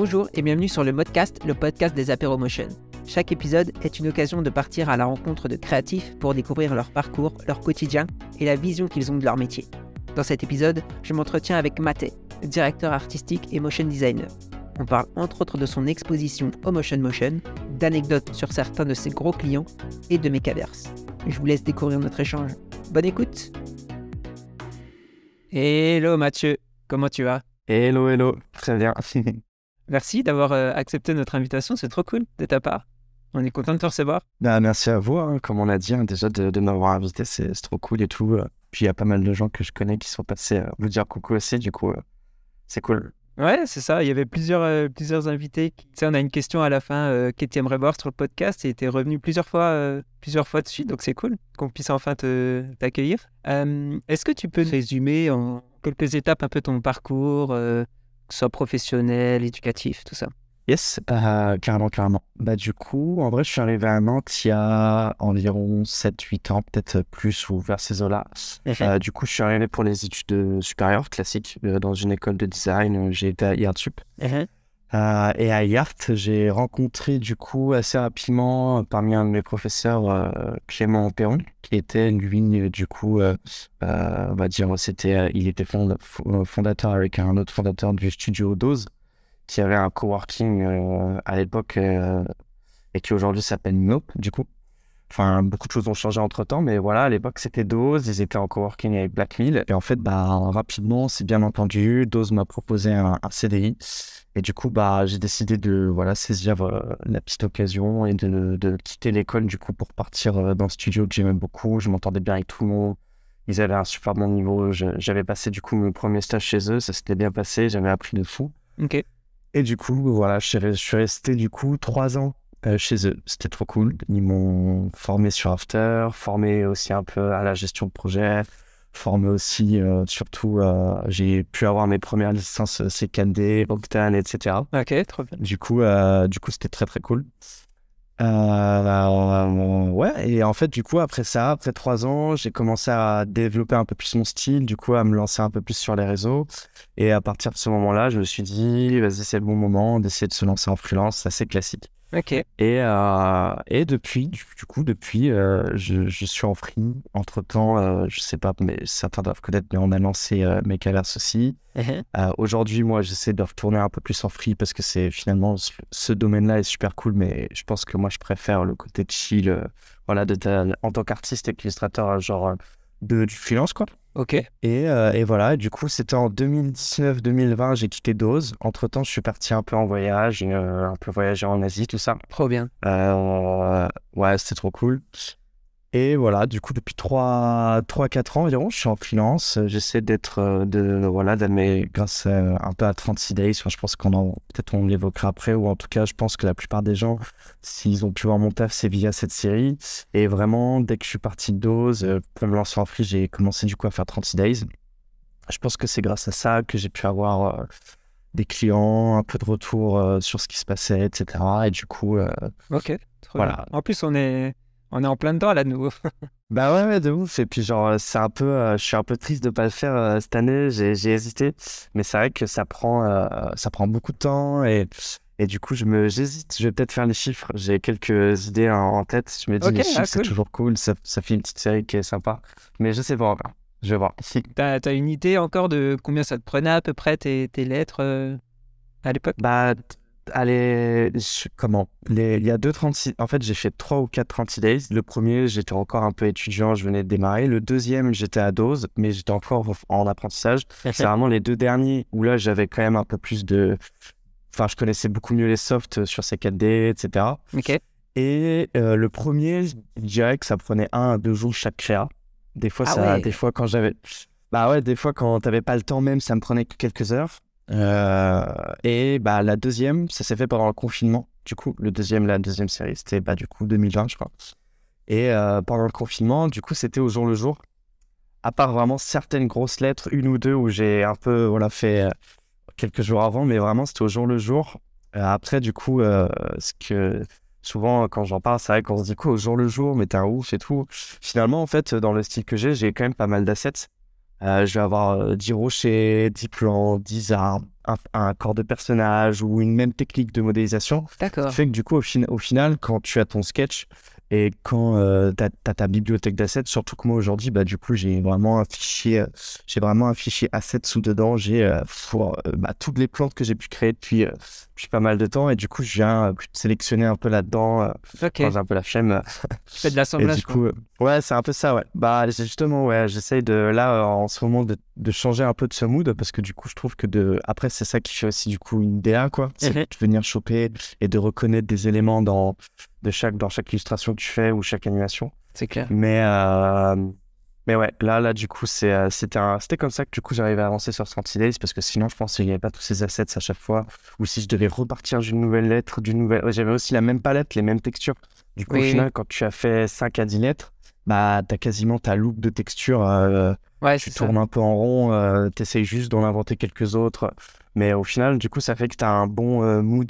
Bonjour et bienvenue sur le Modcast, le podcast des Apéromotion. Chaque épisode est une occasion de partir à la rencontre de créatifs pour découvrir leur parcours, leur quotidien et la vision qu'ils ont de leur métier. Dans cet épisode, je m'entretiens avec Maté, directeur artistique et motion designer. On parle entre autres de son exposition au Motion Motion, d'anecdotes sur certains de ses gros clients et de Mechaverse. Je vous laisse découvrir notre échange. Bonne écoute Hello Mathieu, comment tu vas? Hello, hello, très bien. Merci d'avoir euh, accepté notre invitation, c'est trop cool de ta part. On est content de te recevoir. Bah, merci à vous, hein, comme on a dit, hein, déjà de, de m'avoir invité, c'est trop cool et tout. euh. Puis il y a pas mal de gens que je connais qui sont passés euh, vous dire coucou aussi, du coup, euh, c'est cool. Ouais, c'est ça. Il y avait plusieurs, euh, plusieurs invités. qui- Tu sais, on a une question à la fin euh, que tu aimerais voir sur le podcast et tu es revenu plusieurs fois, euh, plusieurs fois dessus. Donc c'est cool qu'on puisse enfin t'accueillir. Euh, Est-ce que tu peux résumer en quelques étapes un peu ton parcours, euh, que ce soit professionnel, éducatif, tout ça Yes, euh, carrément, carrément. Bah, du coup, en vrai, je suis arrivé à Nantes il y a environ 7-8 ans, peut-être plus, ou vers ces eaux-là. Euh, du coup, je suis arrivé pour les études euh, supérieures classiques euh, dans une école de design. J'ai été à IARTSUP. Euh, et à IART, j'ai rencontré du coup assez rapidement euh, parmi un de mes professeurs euh, Clément Perron, qui était lui du coup, on va dire, c'était, il était fond- fo- fondateur avec un autre fondateur du studio Dose, qui avait un coworking à l'époque et qui aujourd'hui s'appelle Nope du coup. Enfin, beaucoup de choses ont changé entre temps, mais voilà, à l'époque c'était Dose, ils étaient en coworking avec Blackmill. Et en fait, bah, rapidement, c'est bien entendu, Dose m'a proposé un CDI. Et du coup, bah, j'ai décidé de voilà, saisir euh, la petite occasion et de, de quitter l'école du coup pour partir euh, dans le studio que j'aimais beaucoup. Je m'entendais bien avec tout le monde. Ils avaient un super bon niveau. J'avais passé du coup mon premier stage chez eux. Ça s'était bien passé. J'avais appris de fou. Ok. Et du coup, voilà, je suis, re- je suis resté du coup trois ans euh, chez eux. C'était trop cool. Ils m'ont formé sur After, formé aussi un peu à la gestion de projet, formé aussi, euh, surtout, euh, j'ai pu avoir mes premières licences euh, CKD, Octane, etc. Ok, trop bien. Du coup, du coup, c'était très très cool. Ouais, et en fait, du coup, après ça, après trois ans, j'ai commencé à développer un peu plus mon style, du coup, à me lancer un peu plus sur les réseaux. Et à partir de ce moment-là, je me suis dit, vas-y, c'est le bon moment d'essayer de se lancer en freelance, c'est assez classique. Ok. Et, euh, et depuis, du, du coup, depuis, euh, je, je suis en free. Entre-temps, euh, je sais pas, mais certains doivent connaître, mais on a lancé euh, Mechaverse aussi. Euh, Aujourd'hui, moi, j'essaie de retourner un peu plus en free parce que c'est finalement ce, ce domaine-là est super cool, mais je pense que moi, je préfère le côté chill, voilà, de ta- en tant qu'artiste et qu'illustrateur, genre de, du freelance, quoi. Ok. Et, euh, et voilà, du coup, c'était en 2019-2020, j'ai quitté Dose. Entre-temps, je suis parti un peu en voyage, euh, un peu voyager en Asie, tout ça. Trop bien. Euh, ouais, c'était trop cool. Et voilà, du coup, depuis 3-4 ans environ, je suis en freelance. J'essaie d'être, euh, de, voilà, d'aimer grâce à- un peu à 36 Days. Enfin, je pense qu'on en, peut-être on l'évoquera après, ou en tout cas, je pense que la plupart des gens, s'ils ont pu voir mon taf, c'est via cette série. Et vraiment, dès que je suis parti de dose, euh, pour me lancer en free, j'ai commencé du coup à faire 36 Days. Je pense que c'est grâce à ça que j'ai pu avoir euh, des clients, un peu de retour euh, sur ce qui se passait, etc. Et du coup, euh, Ok. Voilà. bien. En plus, on est, on est en plein dedans là de nouveau. Bah ouais, ouais, de ouf. Et puis, genre, c'est un peu, euh, je suis un peu triste de pas le faire euh, cette année. J'ai, hésité. Mais c'est vrai que ça prend, euh, ça prend beaucoup de temps. Et, et du coup, je me, j'hésite. Je vais peut-être faire les chiffres. J'ai quelques idées en, en tête. Je me dis, Ok, les chiffres, ah, c'est cool. toujours cool. Ça, ça fait une petite série qui est sympa. Mais je sais pas encore. Je vais voir. T'as as une idée encore de combien ça te prenait à peu près tes, tes lettres à l'époque? Bah, allez, je- comment? Les, Il y a deux 36. En fait, j'ai fait trois ou quatre 36 days. Le premier, j'étais encore un peu étudiant, je venais de démarrer. Le deuxième, j'étais à dose, mais j'étais encore en apprentissage. C'est vraiment les deux derniers où là, j'avais quand même un peu plus de. Enfin, je connaissais beaucoup mieux les softs sur ces 4D, etc. Ok. Et euh, le premier, je dirais que ça prenait un à deux jours chaque créa. Des fois, Ah ça, ouais. des fois quand j'avais, bah ouais, des fois quand t'avais pas le temps même, ça me prenait que quelques heures. Euh, et bah la deuxième, ça s'est fait pendant le confinement. Du coup, le deuxième, la deuxième série, c'était bah du coup 2020, je crois. Et euh, pendant le confinement, du coup, c'était au jour le jour. À part vraiment certaines grosses lettres, une ou deux où j'ai un peu voilà fait euh, quelques jours avant, mais vraiment c'était au jour le jour. Après, du coup, ce que souvent quand j'en parle, c'est vrai qu'on se dit quoi au jour le jour, mais t'es un ouf et tout. Finalement, en fait, dans le style que j'ai, j'ai quand même pas mal d'assets. Euh, je vais avoir 10 rochers, 10 plans, 10 arbres, un, un, corps de personnage ou une même technique de modélisation. D'accord. fait que du coup, au, au, final, quand tu as ton sketch, et quand euh, tu as, ta bibliothèque d'assets, surtout que moi aujourd'hui, bah, du coup, j'ai vraiment un fichier, euh, j'ai vraiment un fichier assets sous dedans. J'ai euh, euh, bah, toutes les plantes que j'ai pu créer depuis, depuis pas mal de temps. Et du coup, je viens sélectionner un peu là-dedans, okay. un peu la flemme. Tu fais de l'assemblage. du coup, ouais, c'est un peu ça, ouais. Bah, justement, ouais, j'essaye de, là, en ce moment, de, de, changer un peu de ce mood parce que du coup, je trouve que de, après, c'est ça qui fait aussi, du coup, une DA, quoi. C'est de venir choper et de reconnaître des éléments dans, de chaque, dans chaque illustration que tu fais ou chaque animation. C'est clair. Mais, euh, mais ouais, là, là, du coup, c'est, c'était, c'était comme ça que du coup, j'arrivais à avancer sur Days parce que sinon, je pense qu'il n'y avait pas tous ces assets à chaque fois. Ou si je devais repartir d'une nouvelle lettre, d'une nouvelle. J'avais aussi la même palette, les mêmes textures. Du coup, au final, quand tu as fait 5 à 10 lettres, bah, tu as quasiment ta look de texture. Euh, ouais, tu tournes un peu en rond, euh, tu essayes juste d'en inventer quelques autres. Mais au final, du coup, ça fait que tu as un bon euh, mood.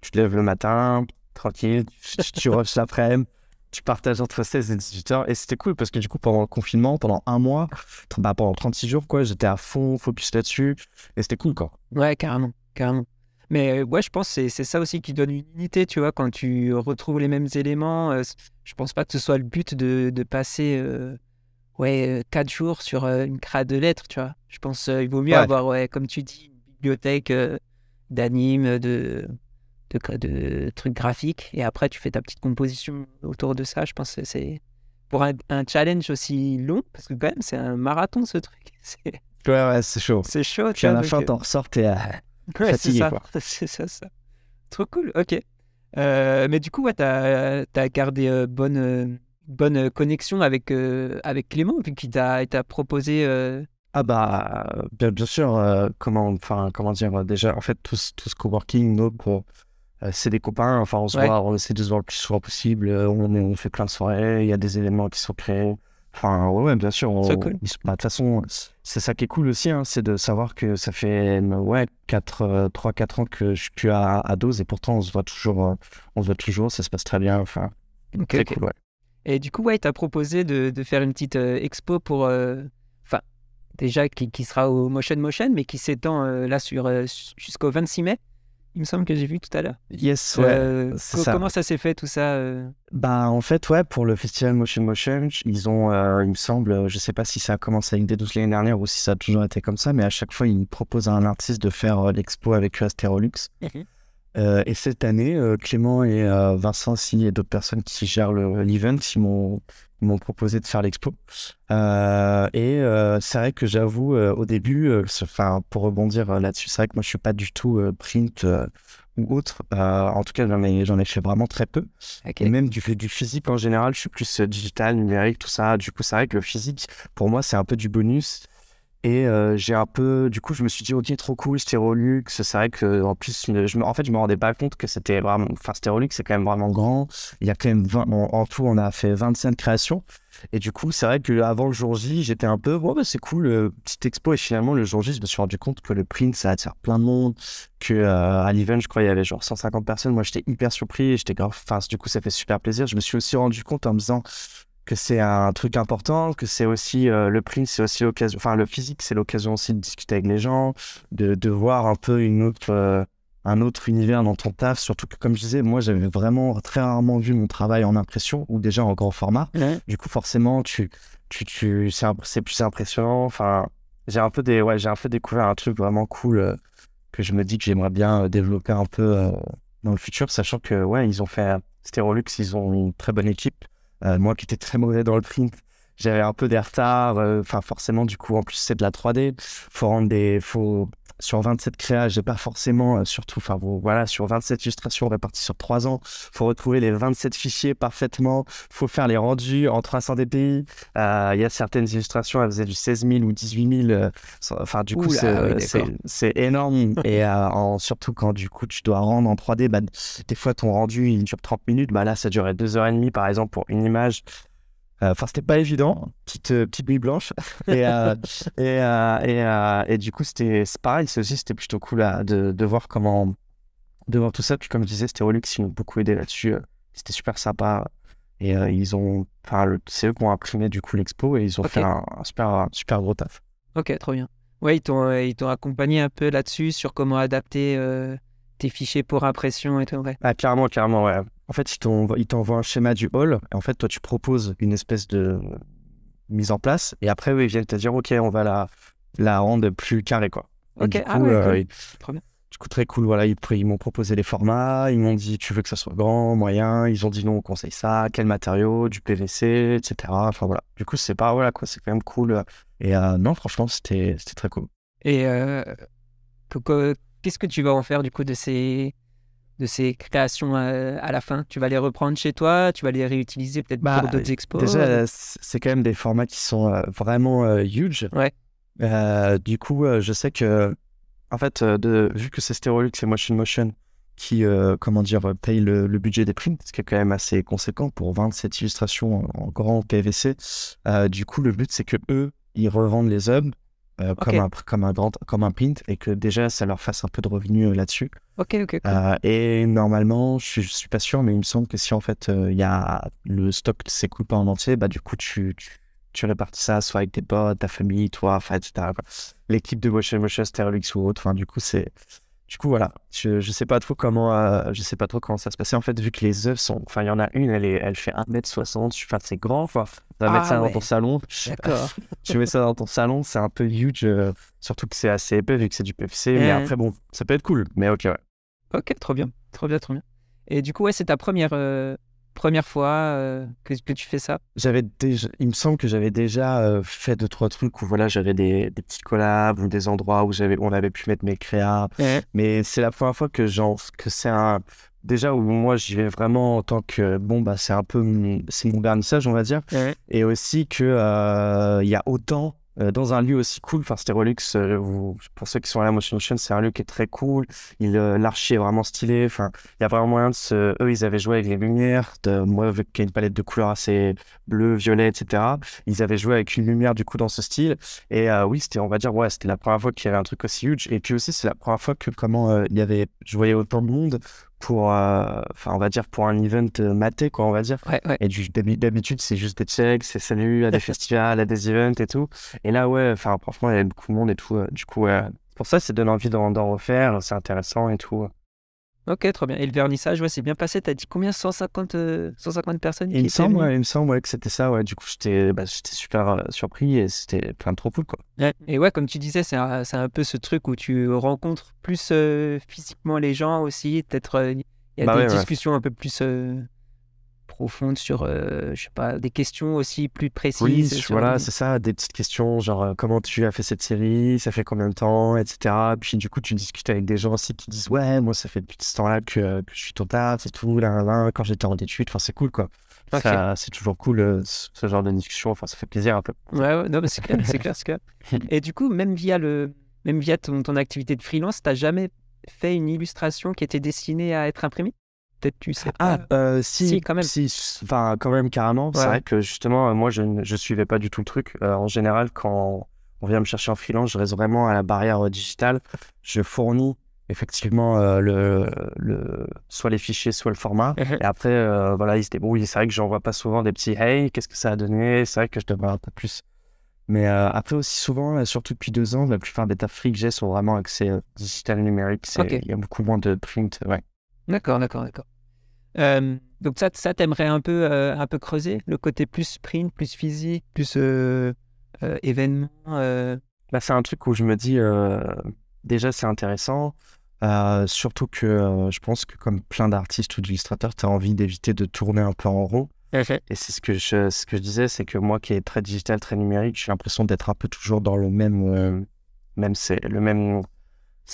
tu te lèves le matin, tranquille, tu, tu rushes l'après-midi, tu partages entre 16 et 18 heures. Et c'était cool parce que du coup, pendant le confinement, pendant un mois, bah, pendant 36 jours, quoi, j'étais à fond focus là-dessus. Et c'était cool, quoi. Ouais, carrément, carrément. Mais euh, ouais, je pense que c'est ça aussi qui donne une unité, tu vois, quand tu retrouves les mêmes éléments. Euh, je pense pas que ce soit le but de, de passer euh, ouais, 4 jours sur une crade de lettres, tu vois. Je pense qu'il vaut mieux avoir, ouais, comme tu dis, une bibliothèque d'animes, de de, de, trucs graphiques et après tu fais ta petite composition autour de ça. Je pense que c'est pour un, challenge aussi long parce que quand même c'est un marathon ce truc. Ouais, ouais, c'est chaud. C'est chaud. Puis à la fin, t'en ressors, t'es euh, fatigué. C'est ça, ça. Trop cool, ok. Euh, mais du coup, ouais, t'as as gardé euh, bonne, bonne connexion avec, avec Clément, vu qu'il t'a proposé. Ah bah, bien, bien sûr, comment, enfin, comment dire, déjà, en fait, tout, tout ce coworking, nous, pour, euh, c'est des copains, enfin on se voit, on essaie de se voir le plus souvent possible, euh, on, on fait plein de soirées, il y a des éléments qui sont créés. Enfin, ouais, bien sûr. Bah, de toute façon, c'est ça qui est cool aussi, hein, c'est de savoir que ça fait ouais, 4, 3, 4 ans que je suis à, à dose et pourtant on se voit toujours, euh, on se voit toujours, ça se passe très bien. Enfin, okay, cool, ouais. Et du coup, ouais, tu as proposé de, de, faire une petite expo pour. Enfin, déjà qui, qui, sera au Motion Motion, mais qui s'étend là sur jusqu'au 26 mai il me semble que j'ai vu tout à l'heure. Yes, ouais. Euh, comment ça s'est fait tout ça euh? Bah en fait ouais pour le festival Motion Motion ils ont euh, il me semble je sais pas si ça a commencé avec des 12 l'année dernière ou si ça a toujours été comme ça mais à chaque fois ils proposent à un artiste de faire l'expo avec Asterolux. Mhm. et cette année Clément et Vincent aussi et d'autres personnes qui gèrent l'event ils m'ont m'ont proposé de faire l'expo. Euh, et euh, c'est vrai que j'avoue, euh, au début, enfin, pour rebondir là-dessus, c'est vrai que moi, je suis pas du tout print ou autre. en tout cas, j'en ai, j'en ai fait vraiment très peu. Et même du, du physique en général, je suis plus digital, numérique, tout ça. Du coup, c'est vrai que le physique, pour moi, c'est un peu du bonus. Et j'ai un peu, du coup, je me suis dit, ok, trop cool, Stérolux. C'est vrai que, en plus, je me, en fait, je me rendais pas compte que c'était vraiment, enfin, Stérolux, c'est quand même vraiment grand. Il y a quand même 20, en, tout, on a fait 25 créations. Et du coup, c'est vrai qu'avant le jour J, j'étais un peu, ouais, bah, c'est cool, petite expo. Et finalement, le jour J, je me suis rendu compte que le print, ça attire plein de monde. Que à l'event, je crois, il y avait genre 150 personnes. Moi, j'étais hyper surpris. J'étais grave, enfin, du coup, ça fait super plaisir. Je me suis aussi rendu compte en me disant, que c'est un truc important, que c'est aussi euh, le print, c'est aussi l'occasion, enfin le physique, c'est l'occasion aussi de discuter avec les gens, de, de voir un peu une autre, euh, un autre univers dans ton taf. Surtout que, comme je disais, moi j'avais vraiment très rarement vu mon travail en impression ou déjà en grand format. Du coup, forcément, tu, tu, tu, c'est plus impressionnant. Enfin, j'ai un peu des, ouais, j'ai un peu découvert un truc vraiment cool euh, que je me dis que j'aimerais bien développer un peu dans le futur, sachant que ouais, ils ont fait Stérolux, ils ont une très bonne équipe. Euh, moi qui étais très mauvais dans le print, j'avais un peu des retards. Euh, enfin, forcément, du coup, en plus, c'est de la 3D. Faut rendre des. Faut, sur 27 créas, j'ai pas forcément, euh, surtout, enfin, voilà, sur 27 illustrations réparties sur 3 ans, faut retrouver les 27 fichiers parfaitement. Faut faire les rendus en 300 dpi. Il y a certaines illustrations, elles faisaient du 16 000 ou 18 000. enfin, du coup, c'est énorme. Et en, surtout quand, du coup, tu dois rendre en 3D, bah, des fois, ton rendu, il dure 30 minutes. Bah, là, ça durait 2h30, par exemple, pour une image. Euh, enfin, c'était pas évident, petite euh, petite bille blanche. et, euh, et, et, du coup, c'était pareil. aussi, c'était plutôt cool de, de, voir comment de voir tout ça. Puis comme je disais, Stérolux, ils m'ont beaucoup aidé là-dessus. C'était super sympa. Et ils ont, enfin, c'est eux qui ont imprimé du coup l'expo et ils ont fait un, super super gros taf. Ok, trop bien. Ouais, ils t'ont, ils t'ont accompagné un peu là-dessus sur comment adapter euh, tes fichiers pour impression et tout. Ouais. Ah, clairement, clairement, ouais. En fait, ils t'envoient, ils t'envoient un schéma du hall. Et en fait, toi, tu proposes une espèce de mise en place. Et après, eux, ils viennent te dire, OK, on va la, la rendre plus carrée, quoi. Et Ok, du ah coup, ouais, euh, cool. du coup, très cool. Voilà, ils, ils m'ont proposé les formats. Ils m'ont dit, tu veux que ça soit grand, moyen? Ils ont dit, non, on conseille ça. Quel matériau, du PVC, etc. Enfin, voilà. Du coup, c'est pas, voilà, quoi. C'est quand même cool. Et euh, non, franchement, c'était, très cool. Et euh, qu'est-ce que tu vas en faire du coup de ces, de ces créations euh, à la fin? Tu vas les reprendre chez toi? Tu vas les réutiliser peut-être Bah, pour d'autres expos? Déjà, c'est quand même des formats qui sont euh, vraiment euh, huge. Ouais. Euh, du coup, je sais que, en fait, de, vu que c'est Stereolux et Motion Motion qui, euh, comment dire, paye le, le budget des prints, ce qui est quand même assez conséquent pour 27 illustrations en, en grand PVC. euh, du coup, le but, c'est que eux, ils revendent les hubs euh, comme, un, comme, un grand, comme un print et que déjà, ça leur fasse un peu de revenus euh, là-dessus. Ok, ok, cool. Euh, et normalement, je je suis pas sûr, mais il me semble que si en fait il y a le stock s'écoule pas en entier, bah du coup tu, tu, tu répartis ça soit avec tes potes, ta famille, toi, enfin etc. L'équipe de Motion Motion, Stereolux ou autre. Enfin du coup c'est, du coup voilà, je, je sais pas trop comment, euh, je sais pas trop comment ça se passait en fait vu que les œuvres sont, enfin il y en a une, elle est, elle fait 1m60, enfin c'est grand, tu vas Ah mettre ça ouais. dans ton salon. D'accord. tu mets ça dans ton salon, c'est un peu huge, euh, surtout que c'est assez épais vu que c'est du PVC. Mais après bon, ça peut être cool, mais ok ouais. ok, trop bien. Trop bien, trop bien. Et du coup, ouais, c'est ta première, euh, première fois euh, que, que tu fais ça? J'avais déjà, il me semble que j'avais déjà euh, fait deux trois trucs où voilà j'avais des, des petits collabs ou des endroits où j'avais on avait pu mettre mes créas. Mais c'est la première fois que j'en que c'est un déjà où moi j'y vais vraiment en tant que bon bah c'est un peu mon- c'est mon vernissage on va dire. Ouais. et aussi que euh, il y a autant euh, dans un lieu aussi cool enfin Stereolux euh, vous- pour ceux qui sont à la Motion Motion c'est un lieu qui est très cool. Il euh, l'archi est vraiment stylé enfin il y a vraiment moyen de se eux ils avaient joué avec les lumières moi vu a une palette de couleurs assez bleu violet etc ils avaient joué avec une lumière du coup dans ce style. Et euh, oui c'était on va dire ouais c'était la première fois qu'il y avait un truc aussi huge. Et puis aussi c'est la première fois que comment il y avait je voyais autant de monde pour euh, enfin on va dire pour un event euh, maté quoi on va dire Ouais, ouais. et d'habitude, c'est juste des checks, c'est salut à des festivals, à des events et tout. Et là, ouais, enfin, franchement, il y a beaucoup de monde et tout. euh, Du coup, pour ça, ça donne envie d'en d'en refaire, c'est intéressant et tout. Ok, trop bien. Et le vernissage, ouais, c'est bien passé. T'as dit combien? 150, euh, 150 personnes Et qui il me semble, ouais, il me semble ouais, que c'était ça, ouais. Du coup, j'étais bah, super euh, surpris et c'était plein de trop cool, quoi. Ouais. Et ouais, comme tu disais, c'est un, un peu ce truc où tu rencontres plus euh, physiquement les gens aussi. Peut-être il y a Bah des discussions un peu plus euh, profondes sur, euh, je sais pas, des questions aussi plus précises. Oui, voilà, c'est ça, des petites questions, genre euh, comment tu as fait cette série, ça fait combien de temps, etc. Puis du coup, tu discutes avec des gens aussi qui disent ouais, moi ça fait depuis ce temps-là que, que je suis ton taf, c'est tout, là, là, quand j'étais en études, enfin c'est cool quoi. Ok. Ça, c'est toujours cool euh, ce genre de discussion, enfin ça fait plaisir un peu. Ouais, ouais, non, mais c'est clair, c'est clair, clair. Et du coup, même via, le, même via ton, ton activité de freelance, t'as jamais fait une illustration qui était destinée à être imprimée? Peut-être tu sais Ah, euh, si, Si, quand même. si, enfin quand même carrément. C'est vrai que justement, euh, moi je ne suivais pas du tout le truc. Euh, en général, quand on vient me chercher en freelance, je reste vraiment à la barrière digitale. Je fournis effectivement euh, le, le, soit les fichiers, soit le format. Et après, voilà, ils se débrouillent. C'est vrai que j'envoie pas souvent des petits Hey, qu'est-ce que ça a donné? C'est vrai que je devrais un peu plus. Mais après aussi souvent, surtout depuis deux ans, la plupart des tafs free que j'ai sont vraiment axés digital numérique. Il y a beaucoup moins de print. Ouais. D'accord, d'accord, d'accord. Euh, donc ça, ça t'aimerais un peu, euh, un peu creuser le côté plus print, plus physique, plus euh, événement. euh, Bah, c'est un truc où je me dis, déjà, c'est intéressant. surtout que je pense que, comme plein d'artistes ou d'illustrateurs, tu as envie d'éviter de tourner un peu en rond. Et c'est ce que je, ce que je disais, c'est que moi qui est très digital, très numérique, j'ai l'impression d'être un peu toujours dans le même, même c'est le même,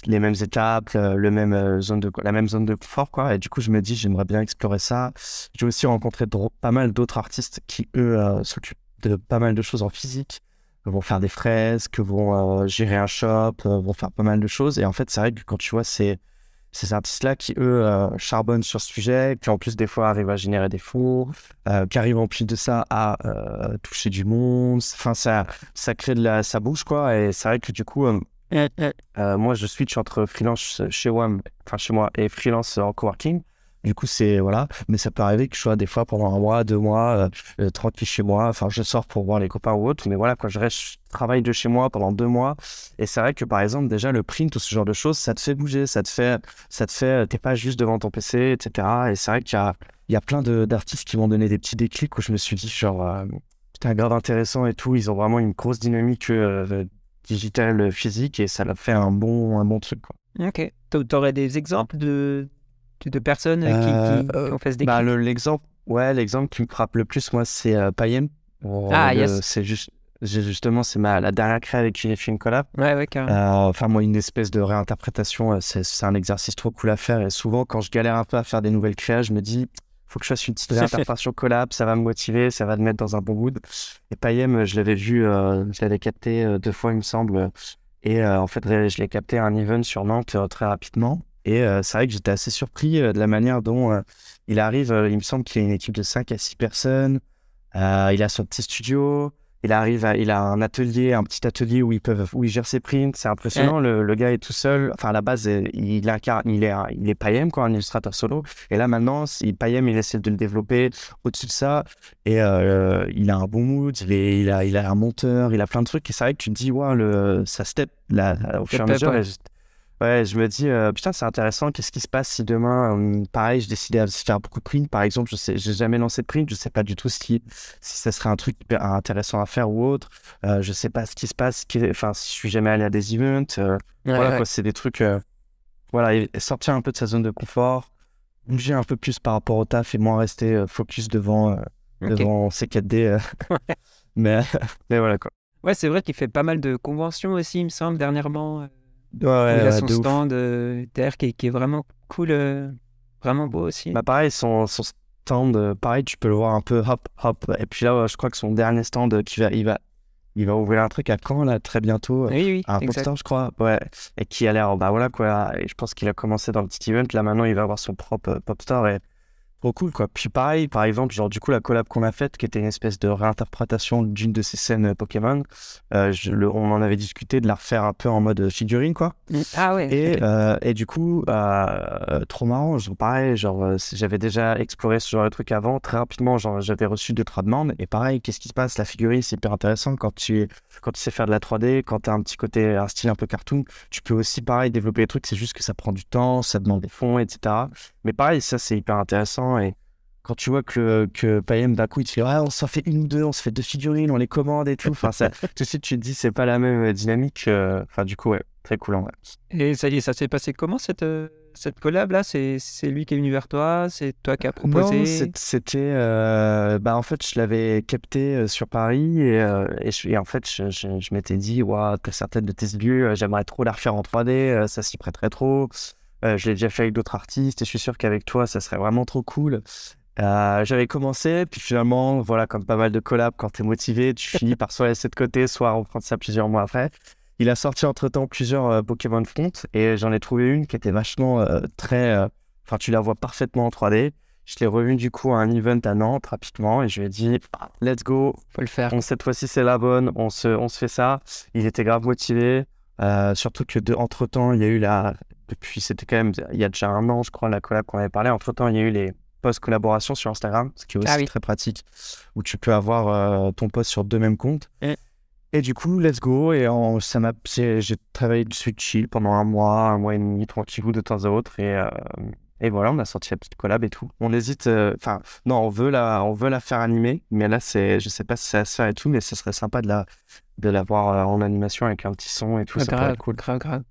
les mêmes étapes, euh, le même euh, zone de, la même zone de confort, quoi. Et du coup, je me dis, j'aimerais bien explorer ça. J'ai aussi rencontré pas mal d'autres artistes qui, eux, euh, s'occupent de pas mal de choses en physique, vont faire des fresques, vont gérer un shop, vont faire pas mal de choses. Et en fait, c'est vrai que quand tu vois ces, ces artistes-là qui, eux, charbonnent sur ce sujet, qui en plus, des fois, arrivent à générer des fours, euh, qui arrivent en plus de ça à toucher du monde. Enfin, ça, ça crée de la. Ça bouge, quoi. Et c'est vrai que du coup, euh, euh, moi, je switch entre freelance chez WAM, enfin chez moi, et freelance en coworking. Du coup, c'est voilà. Mais ça peut arriver que je sois des fois pendant un mois, deux mois, euh, tranquille chez moi. Enfin, je sors pour voir les copains ou autre. Mais voilà, quand je travaille de chez moi pendant deux mois. Et c'est vrai que par exemple, déjà le print ou ce genre de choses, ça te fait bouger, ça te fait, ça te fait, t'es pas juste devant ton PC, etc. Et c'est vrai qu'il y a, y a plein d'artistes qui m'ont donné des petits déclics où je me suis dit genre, putain, grave intéressant et tout. Ils ont vraiment une grosse dynamique digitale, physique et ça l'a fait un bon, un bon truc. Quoi. Ok. Tu aurais des exemples de, de personnes qui, euh, ont fait ce bah, déclic? L'exemple ouais, l'exemple qui me frappe le plus, moi, c'est euh, Payem. Ah, yes. C'est juste, justement, c'est ma, la dernière créa avec qui j'ai fait une collab. Ouais, ouais, carrément. Euh, enfin, moi, une espèce de réinterprétation, c'est un exercice trop cool à faire. Et souvent, quand je galère un peu à faire des nouvelles créas, je me dis, faut que je fasse une petite réinterprétation collab, ça va me motiver, ça va me mettre dans un bon mood. Et Payem, je l'avais vu, je l'avais capté deux fois, il me semble. Et euh, en fait, je l'ai capté à un event sur Nantes euh, très rapidement. Et euh, c'est vrai que j'étais assez surpris de la manière dont il arrive. il me semble qu'il a une équipe de 5 à 6 personnes. il a son petit studio il arrive, il a un atelier, un petit atelier où il, peuvent, où il gère ses prints. C'est impressionnant. Le, gars est tout seul. Enfin, à la base, il, incarne, il est, il est Payem, quoi, un illustrateur solo. Et là, maintenant, il, Payem, il essaie de le développer au-dessus de ça. Et euh, il a un bon mood, il, est, il, a, il a un monteur, il a plein de trucs. Et c'est vrai que tu te dis, ouais, le, ça step là, au fur et à mesure. Ouais, je me dis, euh, putain, c'est intéressant. Qu'est-ce qui se passe si demain, euh, pareil, je décidais de faire beaucoup de print, par exemple, je sais, j'ai jamais lancé de print, je sais pas du tout si, si ça serait un truc intéressant à faire ou autre. Euh, je sais pas ce qui se passe, enfin, si je suis jamais allé à des events. voilà, quoi, c'est des trucs, voilà, sortir un peu de sa zone de confort, bouger un peu plus par rapport au taf et moins rester focus devant, devant C4D. mais, mais voilà, quoi. Ouais, c'est vrai qu'il fait pas mal de conventions aussi, il me semble, dernièrement. Il a son stand euh, TR qui, est vraiment cool, euh, vraiment beau aussi. Bah pareil, son, son stand, euh, pareil, tu peux le voir un peu hop, hop. Et puis là, je crois que son dernier stand, qui va, il va, il va ouvrir un truc à Caen là très bientôt. Oui, oui, un pop je crois. Ouais. Et qui a l'air, bah voilà quoi. Et je pense qu'il a commencé dans le petit event. Là maintenant, il va avoir son propre pop store et trop cool quoi. Puis pareil, par exemple, genre du coup la collab qu'on a faite, qui était une espèce de réinterprétation d'une de ces scènes euh, Pokémon, euh, je, le, on en avait discuté de la refaire un peu en mode figurine quoi. Mm. Ah ouais. Et, euh, et du coup, euh, trop marrant, genre pareil, genre euh, j'avais déjà exploré ce genre de truc avant, très rapidement, genre j'avais reçu deux trois demandes et pareil, qu'est-ce qui se passe? La figurine, c'est hyper intéressant quand tu quand tu sais faire de la 3D, quand tu as un petit côté, un style un peu cartoon, tu peux aussi pareil développer des trucs. C'est juste que ça prend du temps, ça demande des fonds, etc. Mais pareil, ça c'est hyper intéressant et quand tu vois que, que Payem, d'un coup, il te dit ouais, on s'en fait une ou deux, on se fait deux figurines, on les commande et tout. Enfin, ça, tout de suite, tu te dis, c'est pas la même euh, dynamique. Euh, enfin, du coup, ouais, très cool en vrai. Et ça y est, ça s'est passé comment cette, euh, cette collab là? C'est lui qui est venu vers toi? C'est toi qui as proposé? C'était. bah, en fait, je l'avais capté sur Paris et, et, en fait, je, je, m'étais dit, ouais, t'as certaines de tes lieux, j'aimerais trop la refaire en 3D, ça s'y prêterait trop. Je l'ai déjà fait avec d'autres artistes et je suis sûr qu'avec toi, ça serait vraiment trop cool. Euh, j'avais commencé, puis finalement, voilà, comme pas mal de collabs, quand tu es motivé, tu finis par soit laisser de côté, soit reprendre ça plusieurs mois après. Il a sorti entre-temps plusieurs euh, Pokémon Front, et j'en ai trouvé une qui était vachement euh, très... Enfin, tu la vois parfaitement en 3D. Je l'ai revu du coup à un event à Nantes rapidement, et je lui ai dit, let's go, faut le faire. On, cette fois-ci, c'est la bonne, on se, on se fait ça. Il était grave motivé. Surtout que de, entre temps, il y a eu la. Depuis, c'était quand même il y a déjà un an, je crois, la collab qu'on avait parlé. Entre temps, il y a eu les, post-collaboration sur Instagram, ce qui est aussi ah très pratique, où tu peux avoir euh, ton post sur deux mêmes comptes. Et, du coup, let's go. Et ça m'a, j'ai travaillé dessus chill pendant un mois, un mois et demi, tranquillou de temps à autre. Et, euh, et voilà, on a sorti la petite collab et tout. On hésite, euh, enfin, non, on veut, la, on veut la faire animer, mais là, c'est, je sais pas si ça va se faire et tout, mais ce serait sympa de la, de l'avoir en animation avec un petit son et tout. ça pourrait être cool. Grave, grave.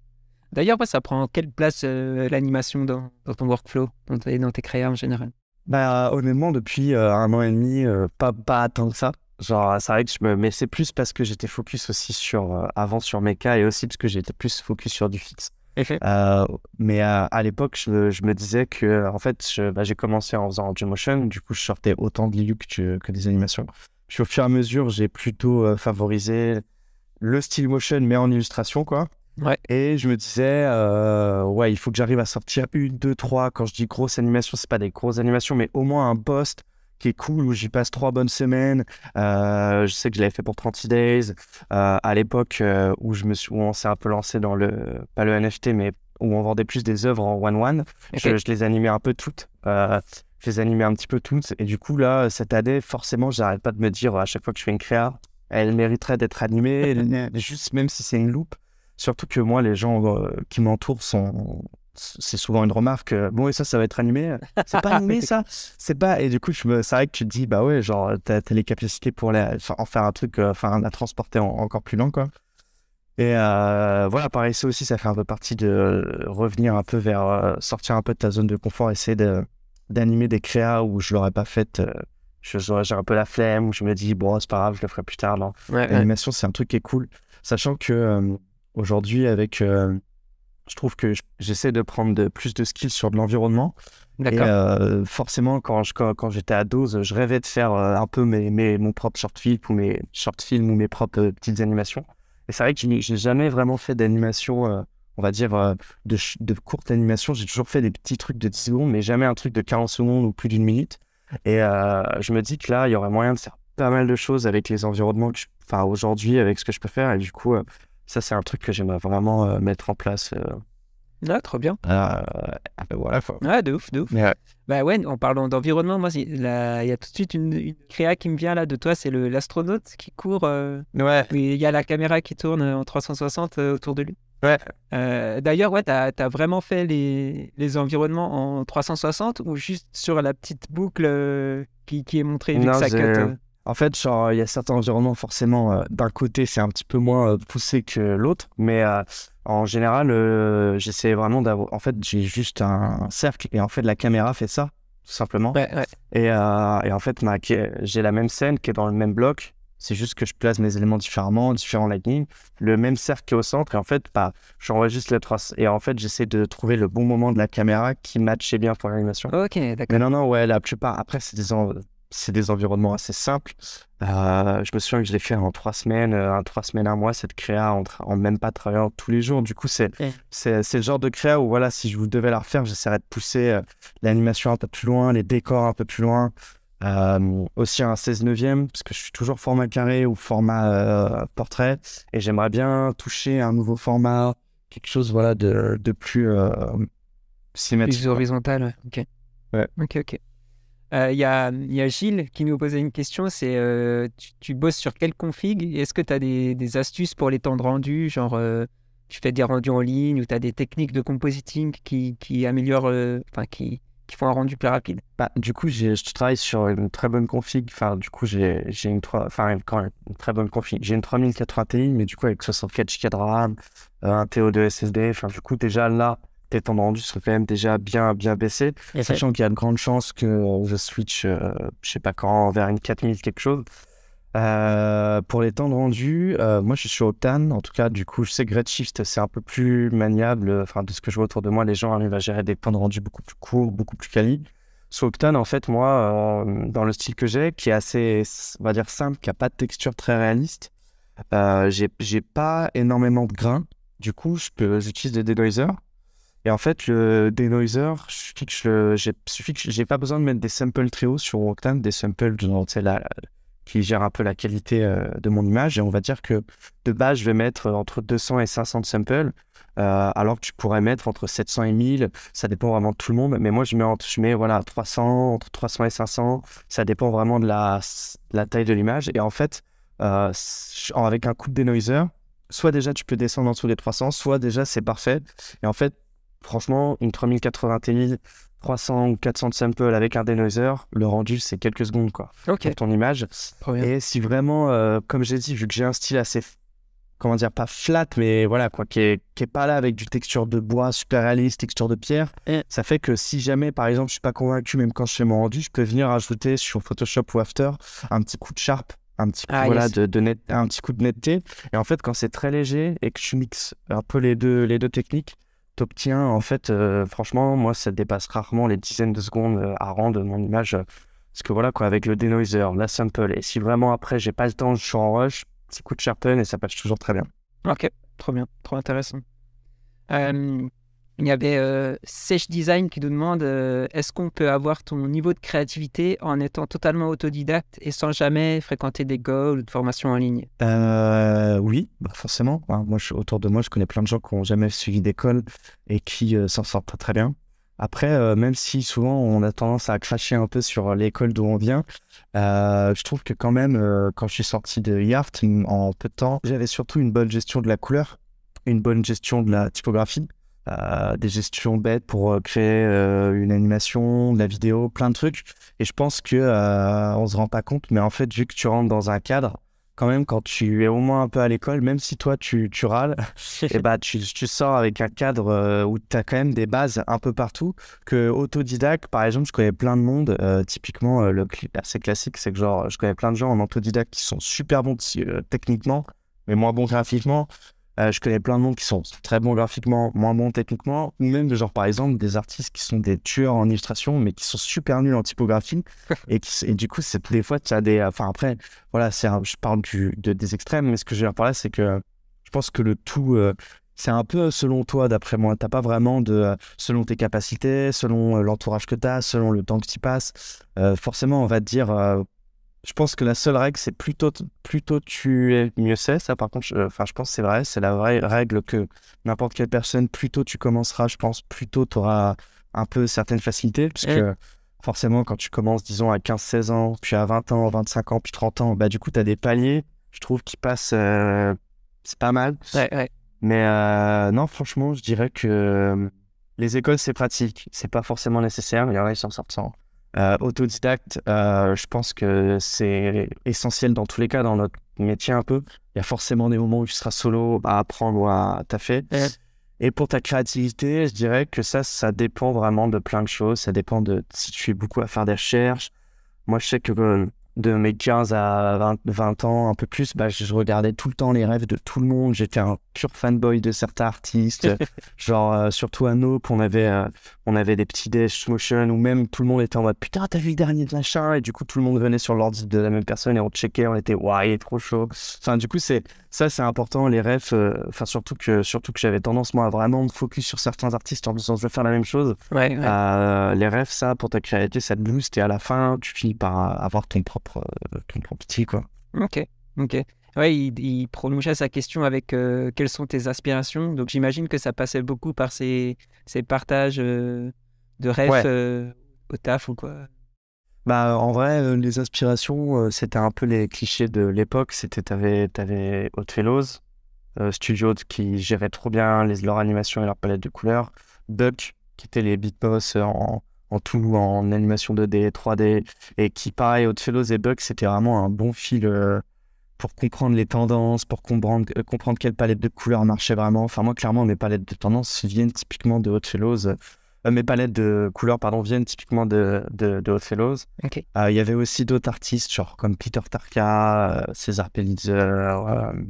D'ailleurs, ça prend quelle place l'animation dans, dans, ton workflow, dans tes, dans tes créas en général? Bah, honnêtement, depuis euh, un an et demi, euh, pas, pas tant que ça. Genre, c'est vrai que je me. Mais c'est plus parce que j'étais focus aussi sur. Euh, avant sur mes cas et aussi parce que j'étais plus focus sur du fixe. Mais à l'époque, je, je, me disais que, en fait, bah, j'ai commencé en faisant du motion. Du coup, je sortais autant de l'ILU que, que des animations. Puis au fur et à mesure, j'ai plutôt favorisé le style motion, mais en illustration, quoi. Et je me disais, euh, ouais, il faut que j'arrive à sortir une, deux, trois. Quand je dis grosse animation, c'est pas des grosses animations, mais au moins un post qui est cool où j'y passe trois bonnes semaines. Euh, je sais que je l'avais fait pour 30 Days euh, à l'époque où je me suis, où on s'est un peu lancé dans le, pas le NFT, mais où on vendait plus des œuvres en one-one. Je, les animais un peu toutes Euh, je les animais un petit peu toutes. Et du coup, là, cette année, forcément, j'arrête pas de me dire à chaque fois que je fais une créa, elle mériterait d'être animée, juste même si c'est une loupe. Surtout que moi, les gens euh, qui m'entourent sont. C'est souvent une remarque. euh, bon, et ça, ça va être animé. C'est pas animé, ça? C'est pas. Et du coup, je me... c'est vrai que tu te dis, bah ouais, genre, t'as as les capacités pour la... en faire un truc, euh, enfin, la transporter en- encore plus loin, quoi. Et euh, voilà, pareil, ça aussi, ça fait un peu partie de revenir un peu vers. euh, sortir un peu de ta zone de confort, essayer de d'animer des créas où je l'aurais pas fait. euh, j'ai un peu la flemme, où je me dis, bon, c'est pas grave, je le ferai plus tard. Non. Ouais, ouais. L'animation, c'est un truc qui est cool. Sachant que euh, aujourd'hui, avec. Euh, je trouve que j'essaie de prendre de, plus de skills sur de l'environnement. Et euh, forcément, quand, je- quand, quand j'étais à Dose, je rêvais de faire euh, un peu mes, mes, mon propre short film ou mes short films ou mes propres euh, petites animations. Et c'est vrai que je n'ai jamais vraiment fait d'animation, euh, on va dire, euh, de, de courte animation. J'ai toujours fait des petits trucs de 10 secondes, mais jamais un truc de 40 secondes ou plus d'une minute. Et euh, je me dis que là, il y aurait moyen de faire pas mal de choses avec les environnements, que je- enfin aujourd'hui, avec ce que je peux faire. Et du coup, euh, ça, c'est un truc que j'aimerais vraiment euh, mettre en place. euh, Ah, trop bien. euh, voilà. quoi. Ouais, de ouf, de ouf. Mais ouais. Bah ouais, en parlant d'environnement, moi, il y a tout de suite une, une créa qui me vient là de toi, c'est l'astronaute qui court. euh, Ouais. Il y a la caméra qui tourne en 360 euh, autour de lui. Ouais. Euh, D'ailleurs, ouais, t'as as vraiment fait les, les environnements en 360 ou juste sur la petite boucle qui, qui est montrée vu Non, que En fait, genre, il y a certains environnements, forcément, euh, d'un côté, c'est un petit peu moins euh, poussé que l'autre, mais euh, en général, j'essaie vraiment d'avoir. En fait, j'ai juste un, un cercle et en fait, la caméra fait ça, tout simplement. Ouais, ouais. Et, et en fait, ma- j'ai la même scène qui est dans le même bloc. C'est juste que je place mes éléments différemment, différents lightning, le même cercle qui est au centre. Et en fait, bah, j'enregistre les traces. Et en fait, j'essaie de trouver le bon moment de la caméra qui matchait bien pour l'animation. Ok, d'accord. Mais non, non, ouais, la plupart. Après, c'est des, c'est des environnements assez simples. Euh, je me souviens que je l'ai fait en trois semaines, euh, en trois semaines, un mois, cette créa, en, en même pas travaillant tous les jours. Du coup, c'est Ouais. le genre de créa où, voilà, si je vous devais la refaire, j'essaierais de pousser euh, l'animation un peu plus loin, les décors un peu plus loin. Euh, aussi un 16 neuvième, parce que je suis toujours format carré ou format euh, portrait. Et j'aimerais bien toucher un nouveau format, quelque chose voilà, de, de plus euh, cinématique. Plus horizontal, ouais. ok. Ouais. Ok, ok. Euh, Il y, a, Gilles qui nous posait une question, c'est euh, tu, tu bosses sur quelle config? Est-ce que tu as des, astuces pour les temps de rendu? Genre, euh, tu fais des rendus en ligne ou tu as des techniques de compositing qui, améliorent, enfin, qui, font un rendu plus rapide? Bah, du coup, je travaille sur une très bonne config. Enfin, du coup, j'ai une, quand une très bonne config. J'ai une 3080 Ti, mais du coup, avec 64 Go de RAM, un TO2 SSD. Enfin, du coup, déjà là, tes temps de rendu sont quand même déjà bien, bien baissés. Sachant qu'il y a de grandes chances que euh, je switch, euh, je sais pas quand, vers une 4000 quelque chose. Euh, pour les temps de rendu, euh, moi je suis sur Octane. En tout cas, du coup, je sais que Redshift c'est un peu plus maniable. Enfin, de ce que je vois autour de moi, les gens arrivent à gérer des temps de rendu beaucoup plus courts, beaucoup plus quali. Sur Octane, en fait, moi, euh, dans le style que j'ai, qui est assez, on va dire simple, qui a pas de texture très réaliste, j'ai pas énormément de grains. Du coup, j'utilise des denoisers. Et en fait, le denoiser, je fixe le, j'ai, suffit que j'ai pas besoin de mettre des samples très sur Octane, des samples genre, la- qui gèrent un peu la qualité euh, de mon image. Et on va dire que de base, je vais mettre entre 200 et 500 de samples, euh, alors que tu pourrais mettre entre 700 et 1000. Ça dépend vraiment de tout le monde. Mais moi, je mets, entre, je mets voilà, 300, entre 300 et 500. Ça dépend vraiment de la, la taille de l'image. Et en fait, euh, avec un coup de denoiser, soit déjà tu peux descendre en dessous des 300, soit déjà c'est parfait. Et en fait, franchement, une 3080 Ti, 300 ou 400 de sample avec un denoiser, le rendu c'est quelques secondes quoi Ok, pour ton image. Et si vraiment, euh, comme j'ai dit, vu que j'ai un style assez, comment dire, pas flat, mais voilà quoi, qui est, qui est pas là avec du texture de bois super réaliste, texture de pierre, ça fait que si jamais, par exemple, je suis pas convaincu, même quand je fais mon rendu, je peux venir ajouter sur Photoshop ou After un petit coup de sharp. Un petit coup, Ah, voilà, yes. de, de net, un petit coup de netteté. Et en fait, quand c'est très léger et que tu mixes un peu les deux, les deux techniques, t'obtiens, en fait, euh, franchement, moi, ça dépasse rarement les dizaines de secondes euh, à rendre mon image. euh, parce que voilà, quoi, avec le denoiser, la sample, et si vraiment après, j'ai pas le temps, je suis en rush, coup de sharpen et ça passe toujours très bien. Ok, trop bien, trop intéressant. Il y avait euh, Design qui nous demande euh, est-ce qu'on peut avoir ton niveau de créativité en étant totalement autodidacte et sans jamais fréquenter des goals ou de formations en ligne? Euh, oui, bah forcément. Moi, autour de moi, je connais plein de gens qui n'ont jamais suivi d'école et qui euh, s'en sortent très, très bien. Après, même si souvent on a tendance à cracher un peu sur l'école d'où on vient, je trouve que quand même, quand je suis sorti de Yaft, en peu de temps, j'avais surtout une bonne gestion de la couleur, une bonne gestion de la typographie. Euh, des gestions bêtes pour euh, créer euh, une animation, de la vidéo, plein de trucs. Et je pense que on se rend pas compte, mais en fait, vu que tu rentres dans un cadre, quand même, quand tu es au moins un peu à l'école, même si toi tu, tu râles, et eh bah, tu, tu, sors avec un cadre où tu as quand même des bases un peu partout. Que autodidacte, par exemple, je connais plein de monde. typiquement, le assez classique, c'est que genre, je connais plein de gens en autodidacte qui sont super bons techniquement, mais moins bons graphiquement. Euh, je connais plein de monde qui sont très bons graphiquement, moins bons techniquement, ou même de genre par exemple des artistes qui sont des tueurs en illustration, mais qui sont super nuls en typographie. et, qui, et du coup, c'est des fois, tu as des. Enfin, après, voilà, je parle du, de, des extrêmes, mais ce que je veux dire par là, c'est que je pense que le tout. Euh, c'est un peu selon toi, d'après moi. T'as pas vraiment de. Selon tes capacités, selon euh, l'entourage que tu as, selon le temps que tu passes. forcément, on va te dire je pense que la seule règle, c'est plutôt, plutôt tu es, mieux c'est. Ça, par contre, je, enfin, je pense que c'est vrai. C'est la vraie règle que n'importe quelle personne, plus tôt tu commenceras, je pense, plus tôt tu auras un peu certaines facilités. Parce que forcément, quand tu commences, disons, à 15-16 ans, puis à 20 ans, 25 ans, puis 30 ans, bah, du coup, tu as des paliers, je trouve, qui passent. Euh, c'est pas mal. Mais euh, non, franchement, je dirais que euh, les écoles, c'est pratique. C'est pas forcément nécessaire. Il y en a, ils s'en sortent sans. Euh, autodidacte, euh, je pense que c'est essentiel dans tous les cas, dans notre métier un peu. Il y a forcément des moments où tu seras solo à apprendre ou à taffer. Et pour ta créativité, je dirais que ça, ça dépend vraiment de plein de choses. Ça dépend de si tu es beaucoup à faire des recherches. Moi, je sais que euh, de mes 15 à 20, 20 ans, un peu plus, bah, je regardais tout le temps les rêves de tout le monde. J'étais un pur fanboy de certains artistes. genre, euh, surtout à Nope, on avait, euh, on avait des petits dash motion où même tout le monde était en mode putain, t'as vu le dernier de machin? Et du coup, tout le monde venait sur l'ordi de la même personne et on checkait, on était waouh, il est trop chaud. Enfin, du coup, c'est ça, c'est important, les rêves. Euh, enfin, surtout que, surtout que j'avais tendance, moi, à vraiment me focus sur certains artistes en disant je vais faire la même chose. Ouais, les rêves, ça, pour ta créativité, ça te booste et à la fin, tu finis par avoir ton propre, ton propre petit, quoi. Ok, ok. Ouais, il, il, prolongeait sa question avec euh, quelles sont tes aspirations? Donc j'imagine que ça passait beaucoup par ces, ces partages euh, de rêves euh, au taf ou quoi. Bah, en vrai, les aspirations, c'était un peu les clichés de l'époque. C'était, t'avais, t'avais Fellows, Studio qui gérait trop bien les, leur animation et leur palette de couleurs. Buck, qui était les beatbox en, en tout, en animation 2D, 3D, et qui, pareil, Fellows et Buck, c'était vraiment un bon fil pour comprendre les tendances, pour comprendre, euh, comprendre quelle palette de couleurs marchait vraiment. Enfin, moi, clairement, mes palettes de tendances viennent typiquement de Hot Fellows. Euh, mes palettes de couleurs, pardon, viennent typiquement de, de, Fellows. Euh, il y avait aussi d'autres artistes, genre comme Peter Tarka, César Pellitzer,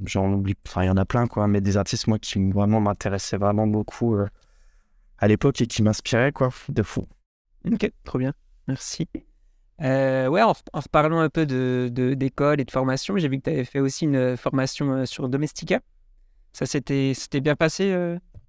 j'en oublie, enfin, il y en a plein, quoi, mais des artistes, moi, qui vraiment m'intéressaient vraiment beaucoup à l'époque et qui m'inspiraient, quoi, de fou. Ok, trop bien. Merci. Euh, ouais, en, reparlant un peu d'école de, et de formation, j'ai vu que tu avais fait aussi une euh, formation euh, sur Domestika. Ça s'était bien passé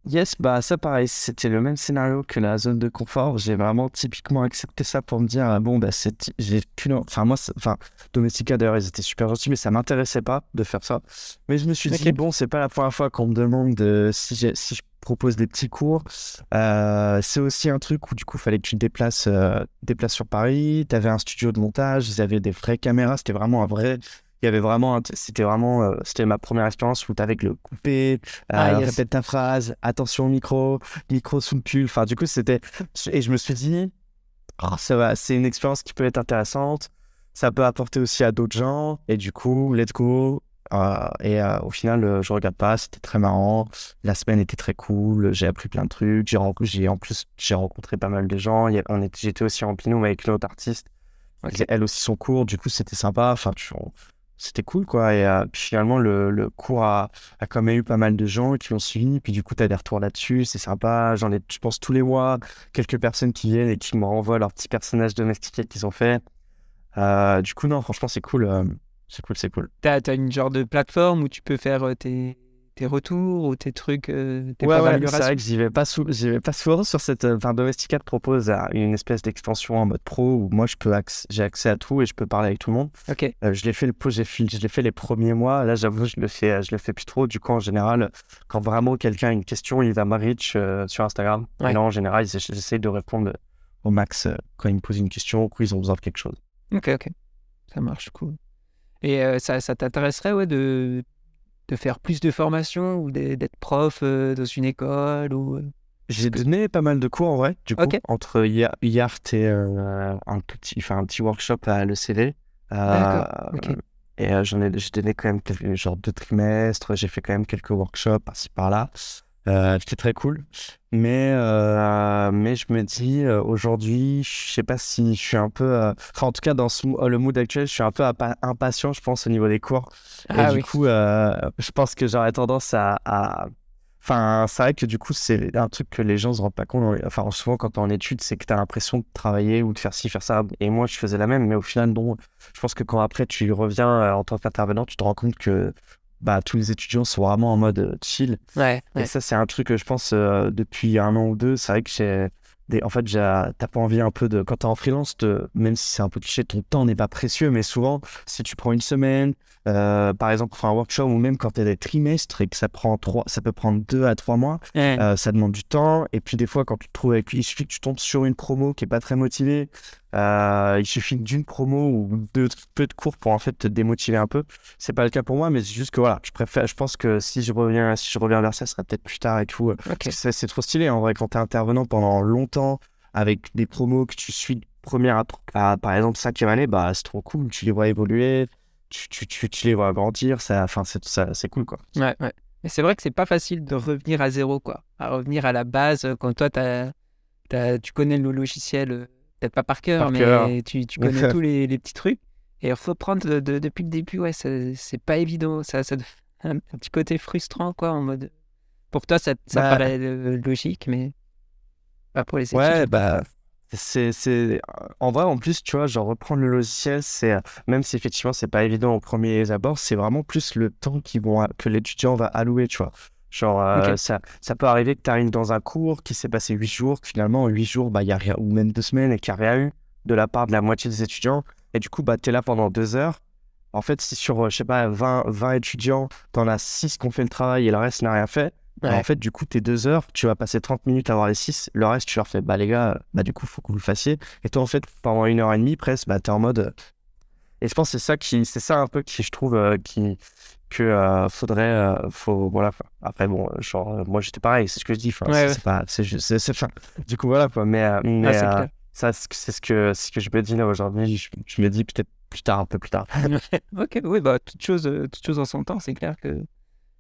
Yes, bah ça pareil, c'était le même scénario que la zone de confort. J'ai vraiment typiquement accepté ça pour me dire ah bon bah c'est j'ai plus enfin moi enfin Domestika d'ailleurs ils étaient super gentils mais ça m'intéressait pas de faire ça. Mais je me suis dit bon c'est pas la première fois qu'on me demande de, si si je propose des petits cours. Euh, c'est aussi un truc où du coup, fallait que tu te déplaces, euh, déplaces sur Paris. Tu avais un studio de montage, ils avaient des vraies caméras. C'était vraiment un vrai. Il y avait vraiment, c'était vraiment, euh, c'était ma première expérience où tu avais le coupé, ah, répète ta phrase, attention au micro, micro sous le pull. Enfin, du coup, c'était. Et je me suis dit, oh, c'est une expérience qui peut être intéressante. Ça peut apporter aussi à d'autres gens. Et du coup, let's go, euh, et euh, au final, euh, je regarde pas, c'était très marrant. La semaine était très cool, j'ai appris plein de trucs. J'ai, en plus, j'ai rencontré pas mal de gens. j'étais aussi en binôme avec une autre artiste. Elle aussi son cours, du coup, c'était sympa. Enfin, c'était cool, quoi. Et finalement, le, cours a, a, quand même eu pas mal de gens qui l'ont suivi. Puis du coup, tu as des retours là-dessus, c'est sympa. J'en ai, je pense, tous les mois, quelques personnes qui viennent et qui me renvoient leurs petits personnages domestiqués qu'ils ont fait. du coup, non, franchement, c'est cool. C'est cool, c'est cool. Tu as, une genre de plateforme où tu peux faire euh, tes, tes retours ou tes trucs, euh, tes Ouais, ouais, c'est vrai que j'y vais pas sou- j'y vais pas souvent sur cette. euh, Enfin, Domestika te propose euh, une espèce d'extension en mode pro où moi je peux acc- j'ai accès à tout et je peux parler avec tout le monde. Ok, Euh, je l'ai fait le j'ai fait, je l'ai fait les premiers mois. Là, j'avoue, je le fais, je le fais plus trop. Du coup, en général, quand vraiment quelqu'un a une question, il va me reach euh, sur Instagram. Ouais. Et là, en général, j'essa- j'essaie de répondre au max quand ils me posent une question ou quand ils ont besoin de quelque chose. ok, ok. Ça marche, cool. Et ça, ça t'intéresserait ouais, de, de faire plus de formations ou d'être prof euh, dans une école ou... euh, J'ai donné pas mal de cours en vrai, du coup, entre Ya- Yart et euh, un, petit, enfin, un petit workshop à Euh, ok. Et euh, j'en ai, j'ai donné quand même quelques, genre deux trimestres, j'ai fait quand même quelques workshops par-ci par-là. Euh, C'était très cool. Mais, euh, mais je me dis, euh, aujourd'hui, je sais pas si je suis un peu. Enfin, en tout cas, dans ce, le mood actuel, je suis un peu impa- impatient, je pense, au niveau des cours. Et Ah du oui. coup, euh, je pense que j'aurais tendance à, à- Enfin, c'est vrai que du coup, c'est un truc que les gens ne se rendent pas compte. Enfin, souvent, quand tu es en études, c'est que tu as l'impression de travailler ou de faire ci, faire ça. Et moi, je faisais la même, mais au final, non. Je pense que quand après, tu reviens en tant qu'intervenant, tu te rends compte que bah, tous les étudiants sont vraiment en mode euh, chill. Ouais, Et ça, c'est un truc que je pense euh, depuis un an ou deux. C'est vrai que j'ai. Des... En fait, t'as pas envie un peu de. Quand t'es en freelance, même si c'est un peu cliché, ton temps n'est pas précieux, mais souvent, si tu prends une semaine, euh, par exemple, pour un workshop, ou même quand t'as des trimestres et que ça prend trois, ça peut prendre deux à trois mois, euh, ça demande du temps. Et puis, des fois, quand tu te trouves avec. Il suffit que tu tombes sur une promo qui est pas très motivée. euh, il suffit d'une promo ou de peu de cours pour en fait te démotiver un peu. C'est pas le cas pour moi, mais c'est juste que voilà, je préfère. Je pense que si je reviens, si je reviens vers ça, ce sera peut-être plus tard et tout. c'est c'est trop stylé en vrai quand t'es intervenant pendant longtemps avec des promos que tu suis de première à, à, par exemple cinquième année, bah c'est trop cool. Tu les vois évoluer, tu, tu, tu, tu les vois grandir, ça, enfin c'est ça, c'est cool quoi. Ouais, ouais. Mais c'est vrai que c'est pas facile de revenir à zéro, quoi. À revenir à la base euh, quand toi, t'as- t'as- tu connais le logiciel, euh, peut-être pas par cœur, Par mais cœur. tu, tu connais tous les, les petits trucs. Et reprendre de- de- depuis le début, ouais, c'est c'est pas évident. Ça, ça un, un petit côté frustrant, quoi, en mode. Pour toi, ça, ça Bah. paraît euh, logique, mais pas pour les études. Ouais, bah c'est c'est en vrai en plus tu vois genre reprendre le logiciel c'est euh, même si effectivement c'est pas évident au premier abord c'est vraiment plus le temps qu'ils vont que l'étudiant va allouer tu vois. Genre euh, ça ça peut arriver que tu arrives dans un cours qui s'est passé huit jours que finalement en huit jours bah il y a rien ou même deux semaines et qu'il n'y a rien eu de la part de la moitié des étudiants et du coup bah t'es là pendant deux heures. En fait si sur euh, je sais pas 20 20 étudiants t'en as six qui ont fait le travail et le reste n'a rien fait Ouais. en fait, du coup, tes deux heures, tu vas passer 30 minutes à voir les 6. Le reste, tu leur fais, bah les gars, bah du coup, faut que vous le fassiez. Et toi, en fait, pendant une heure et demie, presque, bah t'es en mode. Et je pense que c'est ça qui, c'est ça un peu qui, je trouve, euh, qui, que euh, faudrait, euh, faut, voilà. enfin, Après, bon, genre, moi, j'étais pareil, c'est ce que je dis. Ouais, c'est ouais. c'est pas, c'est juste, c'est, du coup, voilà quoi. Mais, mais Ah, c'est clair. ça, c'est ce que, ce que je me dis là aujourd'hui. Je, je me dis peut-être plus tard, un peu plus tard. ok, oui, bah, toute chose, toute chose en son temps, c'est clair que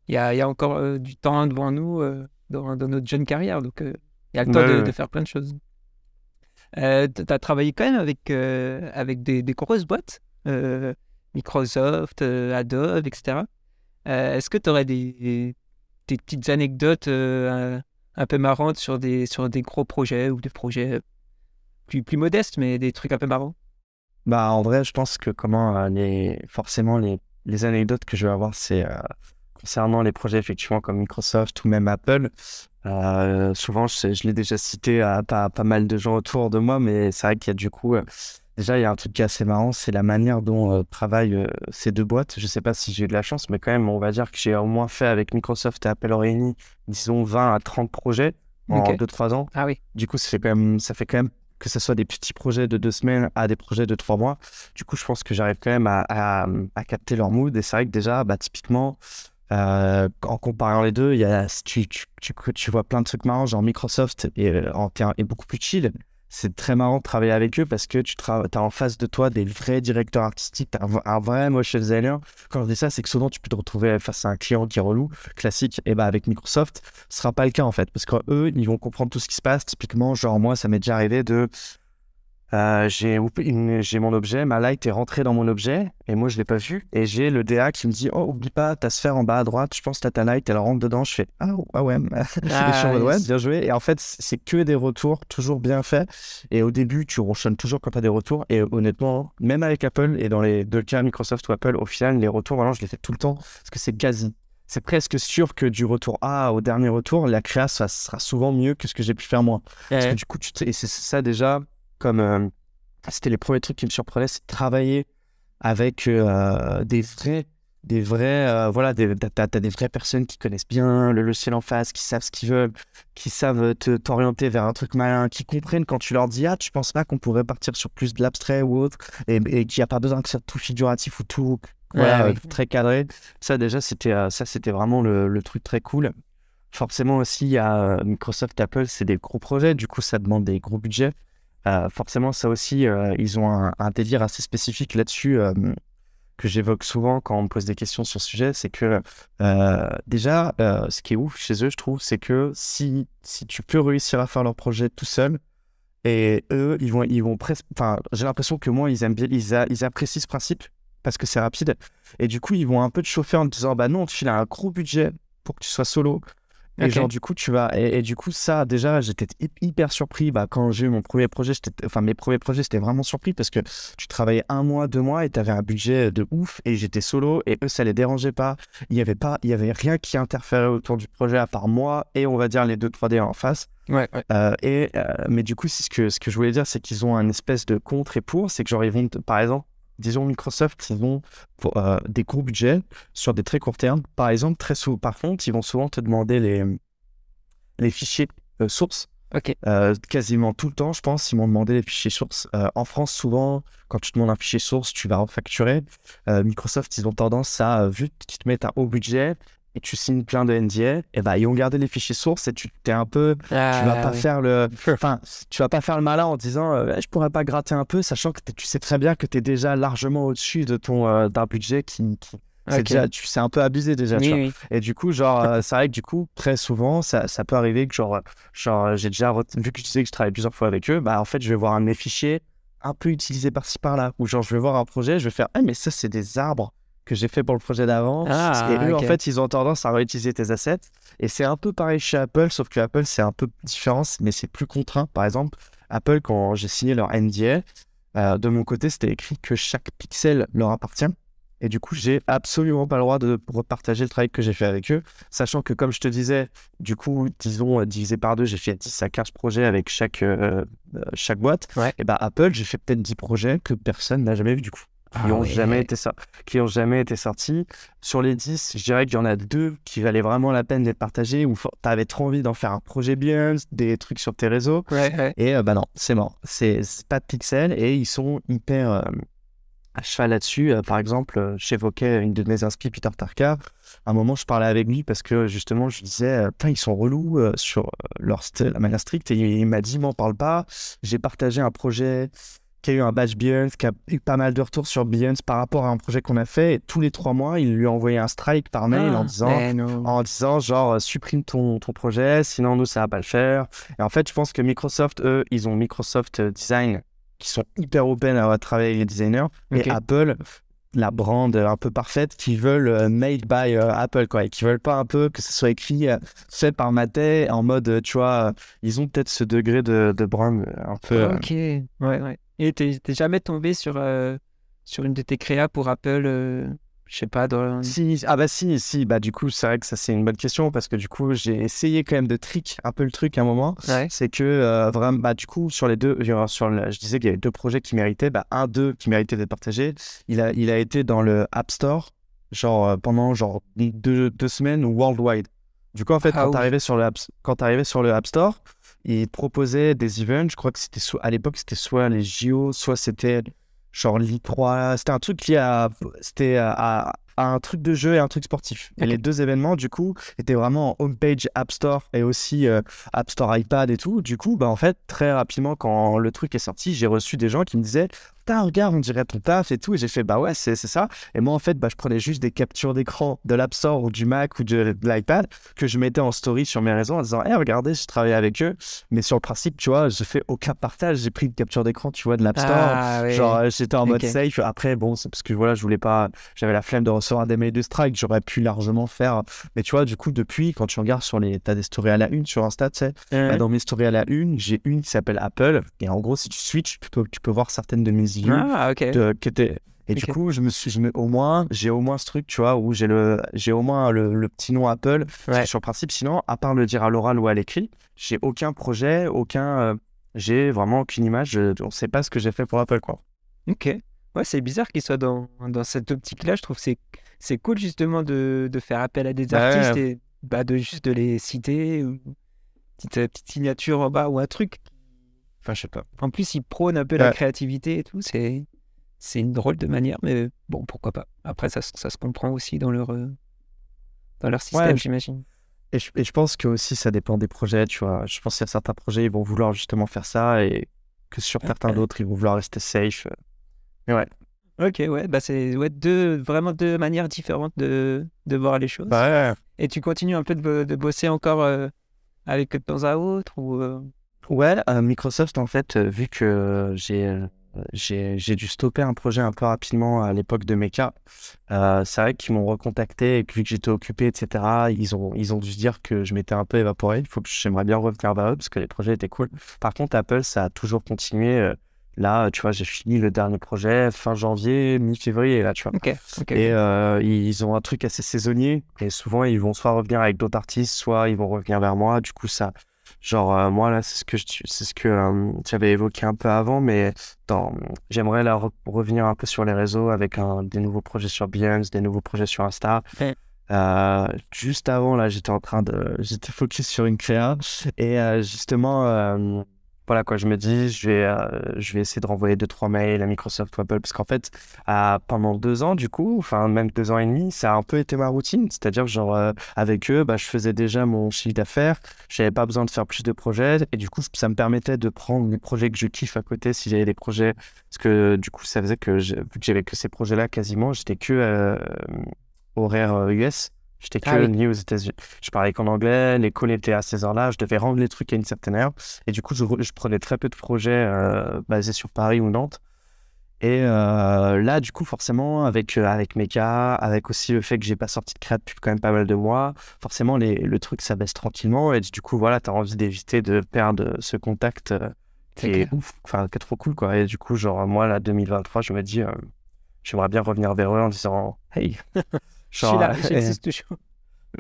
il y a, il y a encore euh, du temps devant nous euh, dans, dans notre jeune carrière, donc euh, il y a le temps Ouais, de, ouais. de faire plein de choses. Tu as travaillé quand même avec, avec des, des grosses boîtes, Microsoft, Adobe, etc. Est-ce que tu aurais des, des petites anecdotes un, un peu marrantes sur des, sur des gros projets ou des projets plus, plus modestes, mais des trucs un peu marrants? Bah, en vrai, je pense que comment euh, les forcément les, les anecdotes que je vais avoir, c'est euh, concernant les projets effectivement comme Microsoft ou même Apple. Euh, souvent, je, l'ai déjà cité à pas, pas mal de gens autour de moi, mais c'est vrai qu'il y a du coup, euh, déjà, il y a un truc qui est assez marrant, c'est la manière dont euh, travaillent ces deux boîtes. Je sais pas si j'ai eu de la chance, mais quand même, on va dire que j'ai au moins fait avec Microsoft et Apple réunis, disons 20 à 30 projets en Ok. 2-3 ans. Ah oui, Du coup, ça fait quand même, ça fait quand même que ce soit des petits projets de deux semaines à des projets de trois mois. Du coup, je pense que j'arrive quand même à, à, à capter leur mood. Et c'est vrai que déjà, bah, typiquement, euh, en comparant les deux, tu, vois plein de trucs marrants. Genre Microsoft est, euh, est beaucoup plus chill. C'est très marrant de travailler avec eux parce que tu as en face de toi des vrais directeurs artistiques, un vrai motion designer. Quand je dis ça, c'est que souvent tu peux te retrouver face à un client qui est relou, classique. Et bah avec Microsoft, ce sera pas le cas en fait parce qu'eux, ils vont comprendre tout ce qui se passe. Typiquement, genre moi, ça m'est déjà arrivé de. Euh, j'ai mon objet, ma light est rentrée dans mon objet et moi je l'ai pas vu. Et j'ai le DA qui me dit Oh, oublie pas ta sphère en bas à droite, je pense que t'as ta light, elle rentre dedans. Je fais Ah, ah ouais, et je suis en ouais, yes. bien joué. Et en fait, c'est que des retours toujours bien faits. Et au début, tu ronchonnes toujours quand tu as des retours. Et honnêtement, même avec Apple, et dans les deux cas, Microsoft ou Apple, au final, les retours, vraiment, je les fais tout le temps parce que c'est quasi. c'est presque sûr que du retour A au dernier retour, la créa, ça sera souvent mieux que ce que j'ai pu faire moi. Parce que du coup, tu et c'est ça déjà, comme euh, c'était les premiers trucs qui me surprenaient, c'est de travailler avec euh, des vrais, des vrais, euh, voilà, des, t'as, des vraies personnes qui connaissent bien le logiciel en face, qui savent ce qu'ils veulent, qui savent te, t'orienter vers un truc malin, qui comprennent quand tu leur dis, ah, tu penses pas qu'on pourrait partir sur plus de l'abstrait ou autre, et, et qu'il n'y a pas besoin que ça soit tout figuratif ou tout, voilà, très cadré. Ça, déjà, c'était, ça, c'était vraiment le, le, truc très cool. Forcément aussi, il y a Microsoft, Apple, c'est des gros projets, du coup, ça demande des gros budgets. Euh, forcément, ça aussi, euh, ils ont un, délire assez spécifique là-dessus euh, que j'évoque souvent quand on me pose des questions sur ce sujet. C'est que déjà, ce qui est ouf chez eux, je trouve, c'est que si, si tu peux réussir à faire leur projet tout seul, et eux, ils vont, ils vont presque. Enfin, j'ai l'impression que moi, ils aiment ils, ils apprécient ce principe parce que c'est rapide. Et du coup, ils vont un peu te chauffer en te disant, bah non, tu as un gros budget pour que tu sois solo. Et genre, du coup, tu vas. Et, du coup, ça, déjà, j'étais hyper surpris. Bah, quand j'ai eu mon premier projet, enfin, mes premiers projets, j'étais vraiment surpris parce que tu travaillais un mois, deux mois et tu avais un budget de ouf et j'étais solo et eux, ça les dérangeait pas. Il y avait pas, il y avait rien qui interférait autour du projet à part moi et on va dire les deux 3D en face. Ouais, euh, et, euh, mais du coup, ce que, ce que je voulais dire, c'est qu'ils ont un espèce de contre et pour. C'est que, genre, ils vont, par exemple, disons Microsoft, ils pour, euh, des gros budgets sur des très courts termes. Par exemple, très souvent, par contre, ils vont souvent te demander les, les fichiers euh, sources. Euh, quasiment tout le temps, je pense, ils m'ont demandé les fichiers sources. en France, souvent, quand tu demandes un fichier source, tu vas refacturer. Microsoft, ils ont tendance à, vu qu'ils te mettent un haut budget, et tu signes plein de NDA, et bah, ils ont gardé les fichiers sources et tu t'es un peu, tu vas ah, pas faire le, enfin, tu vas pas faire le malin en disant, euh, je pourrais pas gratter un peu, sachant que tu sais très bien que tu es déjà largement au-dessus de ton euh, d'un budget qui, qui c'est déjà, tu sais un peu abusé déjà. tu vois. Et du coup, genre, euh, c'est vrai que du coup, très souvent, ça, ça peut arriver que genre, genre, j'ai déjà vu que je disais que je travaille plusieurs fois avec eux, bah en fait, je vais voir un de mes fichiers un peu utilisé par-ci par-là, ou genre, je vais voir un projet, je vais faire, ah mais ça c'est des arbres que j'ai fait pour le projet d'avant. Ah, et eux, en fait, ils ont tendance à réutiliser tes assets. Et c'est un peu pareil chez Apple, sauf que Apple, c'est un peu différent, mais c'est plus contraint. Par exemple, Apple, quand j'ai signé leur NDA, euh, de mon côté, c'était écrit que chaque pixel leur appartient. Et du coup, j'ai absolument pas le droit de repartager le travail que j'ai fait avec eux, sachant que, comme je te disais, du coup, disons, euh, divisé par deux, j'ai fait 10 à 15 projets avec chaque, euh, chaque boîte. Et bah, Apple, j'ai fait peut-être 10 projets que personne n'a jamais vu du coup qui n'ont ah jamais été qui ont jamais été sortis. Sur les 10, je dirais qu'il y en a deux qui valaient vraiment la peine d'être partagés où tu avais trop envie d'en faire un projet bien, des trucs sur tes réseaux. Et euh, bah non, c'est mort. C'est pas de pixels et ils sont hyper euh, à cheval là-dessus. Euh, par exemple, j'évoquais une de mes inscrits, Peter Tarka. À un moment, je parlais avec lui parce que justement, je disais, putain, ils sont relous sur leur la manière stricte. Et il, il m'a dit, m'en parle pas. J'ai partagé un projet qui a eu un badge Beyoncé, qui a eu pas mal de retours sur Beyoncé par rapport à un projet qu'on a fait. Et tous les trois mois, il lui a envoyé un strike par mail en ah, disant, en disant genre euh, supprime ton, ton projet, sinon nous ça va pas le faire. Et en fait, je pense que Microsoft, eux, ils ont Microsoft Design qui sont hyper open à travailler avec les designers. Et Apple, la brand un peu parfaite qui veulent euh, made by euh, Apple quoi et qui veulent pas un peu que ce soit écrit fait par Maté en mode tu vois ils ont peut-être ce degré de, de brand un peu ok ouais ouais et t'es jamais tombé sur, euh, sur une de tes créas pour Apple euh, Je sais pas. Dans... Si, ah bah si, si. Bah du coup, c'est vrai que ça c'est une bonne question parce que du coup, j'ai essayé quand même de trick un peu le truc à un moment. C'est que euh, vraiment, bah du coup, sur les deux, sur je disais qu'il y avait deux projets qui méritaient. Bah un d'eux qui méritait d'être partagé, il a, il a été dans le App Store, genre pendant genre deux, deux semaines worldwide. Du coup, en fait, ah, quand t'arrivais sur le quand arrivais sur le App Store, il proposait des events. Je crois que c'était à l'époque, c'était soit les JO, soit c'était genre l'I3. C'était un truc lié à, c'était à, un truc de jeu et un truc sportif. Et les deux événements, du coup, étaient vraiment en homepage App Store et aussi euh, App Store iPad et tout. Du coup, bah, en fait, très rapidement, quand le truc est sorti, j'ai reçu des gens qui me disaient putain, regarde, on dirait ton taf et tout. Et j'ai fait, bah ouais, c'est ça. Et moi, en fait, bah, je prenais juste des captures d'écran de l'App Store ou du Mac ou de, l'iPad que je mettais en story sur mes réseaux en disant, hé, regardez, je travaillé avec eux. Mais sur le principe, tu vois, je fais aucun partage. J'ai pris une capture d'écran, tu vois, de l'App Store. Ah, Genre, euh, j'étais en mode safe. Après, bon, c'est parce que voilà, je voulais pas, j'avais la flemme de recevoir des mails de strike. J'aurais pu largement faire. Mais tu vois, du coup, depuis, quand tu regardes sur les, t'as des stories à la une sur Insta, tu sais, bah, dans mes stories à la une, j'ai une qui s'appelle Apple. Et en gros, si tu switches, tu peux, tu peux voir certaines de mes idées. Ah, ok Et du coup, je me suis, je me, au moins, j'ai au moins ce truc, tu vois, où j'ai le, j'ai au moins le, le, petit nom Apple. Sur le principe, sinon, à part le dire à l'oral ou à l'écrit, j'ai aucun projet, aucun, euh, j'ai vraiment aucune image. on ne sait pas ce que j'ai fait pour Apple, quoi. Ok. Ouais, c'est bizarre qu'il soit dans, dans cette optique-là. Je trouve que c'est, c'est cool justement de, de faire appel à des bah artistes et bah, de juste de les citer, ou petite, euh, petite signature en bas ou un truc. Enfin, je sais pas. En plus, il prône un peu la créativité et tout. C'est c'est une drôle de manière, mais bon, pourquoi pas. Après, ça, ça se comprend aussi dans leur, euh, dans leur système, j'imagine. Et je, et je, pense que aussi, ça dépend des projets, tu vois. Je pense qu'il y a certains projets, ils vont vouloir justement faire ça et que sur certains d'autres, ils vont vouloir rester safe. Mais ouais. Ok, ouais, bah c'est ouais, deux, vraiment deux manières différentes de, de voir les choses. Bah ouais. Et tu continues un peu de, de bosser encore euh, avec de temps à autre ou euh? Ouais, Microsoft, en fait, vu que j'ai j'ai dû stopper un projet un peu rapidement à l'époque de Mecha. Euh, c'est vrai qu'ils m'ont recontacté et que vu que j'étais occupé, etc., ils ont, ils ont dû se dire que je m'étais un peu évaporé. Il faut que j'aimerais bien revenir vers eux parce que les projets étaient cool. Par contre, Apple, ça a toujours continué. Euh, là, tu vois, j'ai fini le dernier projet fin janvier, mi-février, là, tu vois. Et euh, ils ont un truc assez saisonnier. Et souvent, ils vont soit revenir avec d'autres artistes, soit ils vont revenir vers moi. Du coup, ça, Genre, euh, moi, là, c'est ce que c'est ce que euh, j'avais évoqué un peu avant, mais j'aimerais là revenir un peu sur les réseaux avec un, des nouveaux projets sur Behance, des nouveaux projets sur Insta. Euh, juste avant, là, j'étais en train de. J'étais focus sur une créa. Et justement, voilà quoi, je me dis, je vais, euh, je vais essayer de renvoyer deux trois mails à Microsoft ou Apple parce qu'en fait, pendant deux ans du coup, enfin même deux ans et demi, ça a un peu été ma routine. C'est-à-dire genre euh, avec eux, bah, je faisais déjà mon chiffre d'affaires, j'avais pas besoin de faire plus de projets et du coup, ça me permettait de prendre les projets que je kiffe à côté si j'avais des projets parce que du coup, ça faisait que vu que j'avais que ces projets-là quasiment, j'étais que euh, horaire US. J'étais que ah aux États-Unis. Je parlais qu'en anglais, l'école était à ces heures-là, je devais rendre les trucs à une certaine heure. Et du coup, je, prenais très peu de projets euh, basés sur Paris ou Nantes. Et euh, là, du coup, forcément, avec, euh, avec Meka, avec aussi le fait que j'ai pas sorti de créa depuis quand même pas mal de mois, forcément, les, le truc, ça baisse tranquillement. Et du coup, voilà, tu as envie d'éviter de perdre ce contact qui est, ouf, enfin, qui est trop cool, quoi. Et du coup, genre, moi, là, 2023, je me dis, j'aimerais bien revenir vers eux en disant, hey, je suis là, j'existe toujours.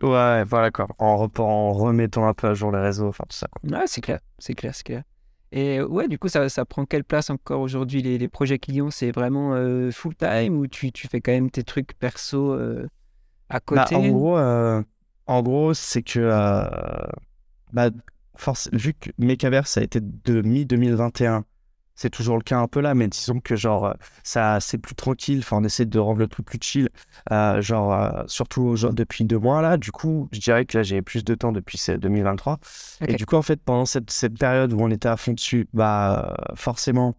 Ouais, voilà quoi. En, en, remettant un peu à jour les réseaux, enfin tout ça. Quoi. Ouais, c'est clair, c'est clair, c'est clair. Et ouais, du coup, ça, ça prend quelle place encore aujourd'hui les, les, projets clients? C'est vraiment euh, full time ou tu, tu, fais quand même tes trucs perso euh, à bah, côté? En gros, euh, en gros c'est que bah, force, vu que Mechaverse a été de mi-2021 c'est toujours le cas un peu là, mais disons que genre euh, ça c'est plus tranquille. Enfin, on essaie de rendre le truc plus chill, euh, genre euh, surtout depuis deux mois là. Du coup, je dirais que là j'ai plus de temps depuis 2023. Et du coup, en fait, pendant cette, cette, période où on était à fond dessus, bah forcément.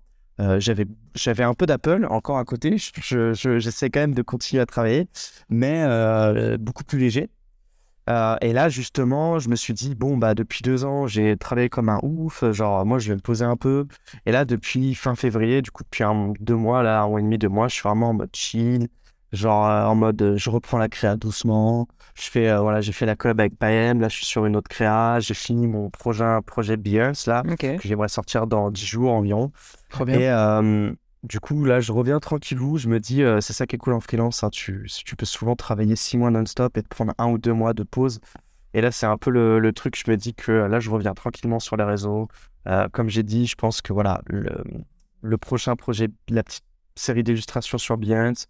j'avais j'avais un peu d'Apple encore à côté. J'essaie je, je, quand même de continuer à travailler, mais beaucoup plus léger. Euh, et là, justement, je me suis dit, bon, bah, depuis deux ans, j'ai travaillé comme un ouf. Genre, moi, je vais me poser un peu. Et là, depuis fin février, du coup, depuis un, deux mois, là, un mois et demi, deux mois, je suis vraiment en mode chill. Genre, euh, en mode, euh, je reprends la créa doucement. Je fais, voilà, j'ai fait la collab avec Payem. Là, je suis sur une autre créa. J'ai fini mon projet, projet Beyoncé, là, que j'aimerais sortir dans dix jours environ. Trop bien. Et, du coup, là, je reviens tranquillou. Je me dis, euh, c'est ça qui est cool en freelance. Hein. Tu, tu peux souvent travailler six mois non-stop et te prendre un ou deux mois de pause. Et là, c'est un peu le, le, truc. Je me dis que là, je reviens tranquillement sur les réseaux. Euh, comme j'ai dit, je pense que voilà, le, le prochain projet, la petite série d'illustrations sur Behance,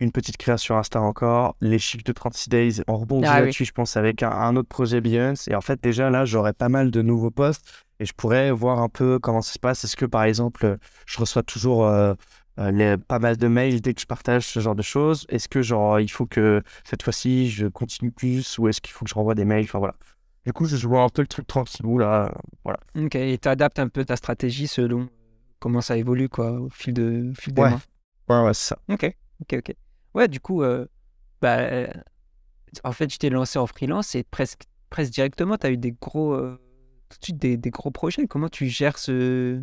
une petite création Insta encore, les chiffres de 36 Days, on rebondit ah là-dessus, je pense, avec un, autre projet Behance. Et en fait, déjà là, j'aurai pas mal de nouveaux posts et je pourrais voir un peu comment ça se passe. Est-ce que, par exemple, je reçois toujours euh, euh, les, pas mal de mails dès que je partage ce genre de choses? Est-ce que, genre, il faut que cette fois-ci, je continue plus ou est-ce qu'il faut que je renvoie des mails? Enfin, voilà. Du coup, je vois un peu le truc tranquillou, là. Voilà. Ok, et tu adaptes un peu ta stratégie selon comment ça évolue, quoi, au fil, de, fil des ouais. mois? Ouais, ouais, c'est ça. Ok, ok, ok. Ouais, du coup, euh, bah, en fait, je t'ai lancé en freelance et presque, presque directement, tu as eu des gros tout de suite des, des, gros projets. Comment tu gères ce,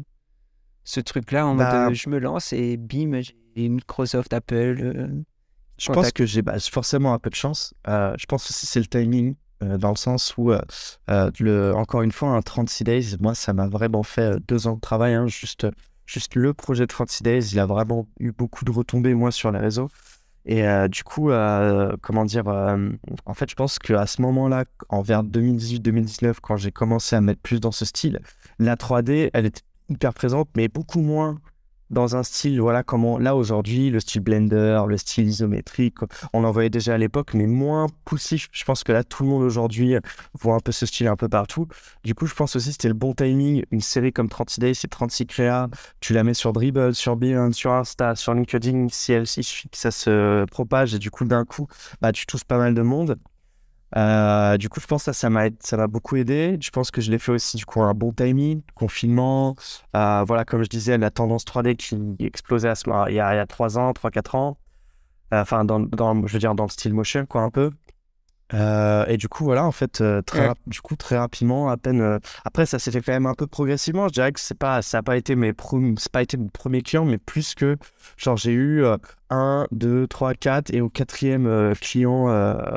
ce truc-là en mode bah euh, je me lance et bim, j'ai Microsoft, Apple euh, Je pense que j'ai bah, forcément un peu de chance. Euh, je pense aussi c'est le timing. dans le sens où, le, encore une fois, un 36 days, moi, ça m'a vraiment fait deux ans de travail. Hein, juste, juste le projet de 36 Days, il a vraiment eu beaucoup de retombées, moi, sur les réseaux. Et euh, du coup, euh, comment dire, euh, en fait, je pense qu'à ce moment-là, en vers 2018-2019, quand j'ai commencé à mettre plus dans ce style, la 3D, elle était hyper présente, mais beaucoup moins dans un style, voilà, comment là aujourd'hui, le style Blender, le style isométrique, on en voyait déjà à l'époque, mais moins poussif. Je pense que là, tout le monde aujourd'hui voit un peu ce style un peu partout. Du coup, je pense aussi que c'était le bon timing. Une série comme 36 Days, c'est 36 créas. Tu la mets sur Dribble, sur Beyond, sur Insta, sur LinkedIn. Si, elle, si ça se propage et du coup, d'un coup, bah, tu touches pas mal de monde. Euh, du coup, je pense que ça, m'a, ça m'a beaucoup aidé. Je pense que je l'ai fait aussi, du coup, un bon timing, confinement. Euh, voilà, comme je disais, la tendance 3D qui explosait à ce il y a, il y a 3 ans, 3-4 ans. Euh, enfin, dans, dans, je veux dire, dans le style motion, quoi, un peu. Euh, et du coup, voilà, en fait, euh, très, du coup, très rapidement, à peine. Euh, après, ça s'est fait quand même un peu progressivement. Je dirais que c'est pas, ça n'a pas été mes c'est pas été mon premier client, mais plus que, genre, j'ai eu 1, 2, 3, 4, et au quatrième client,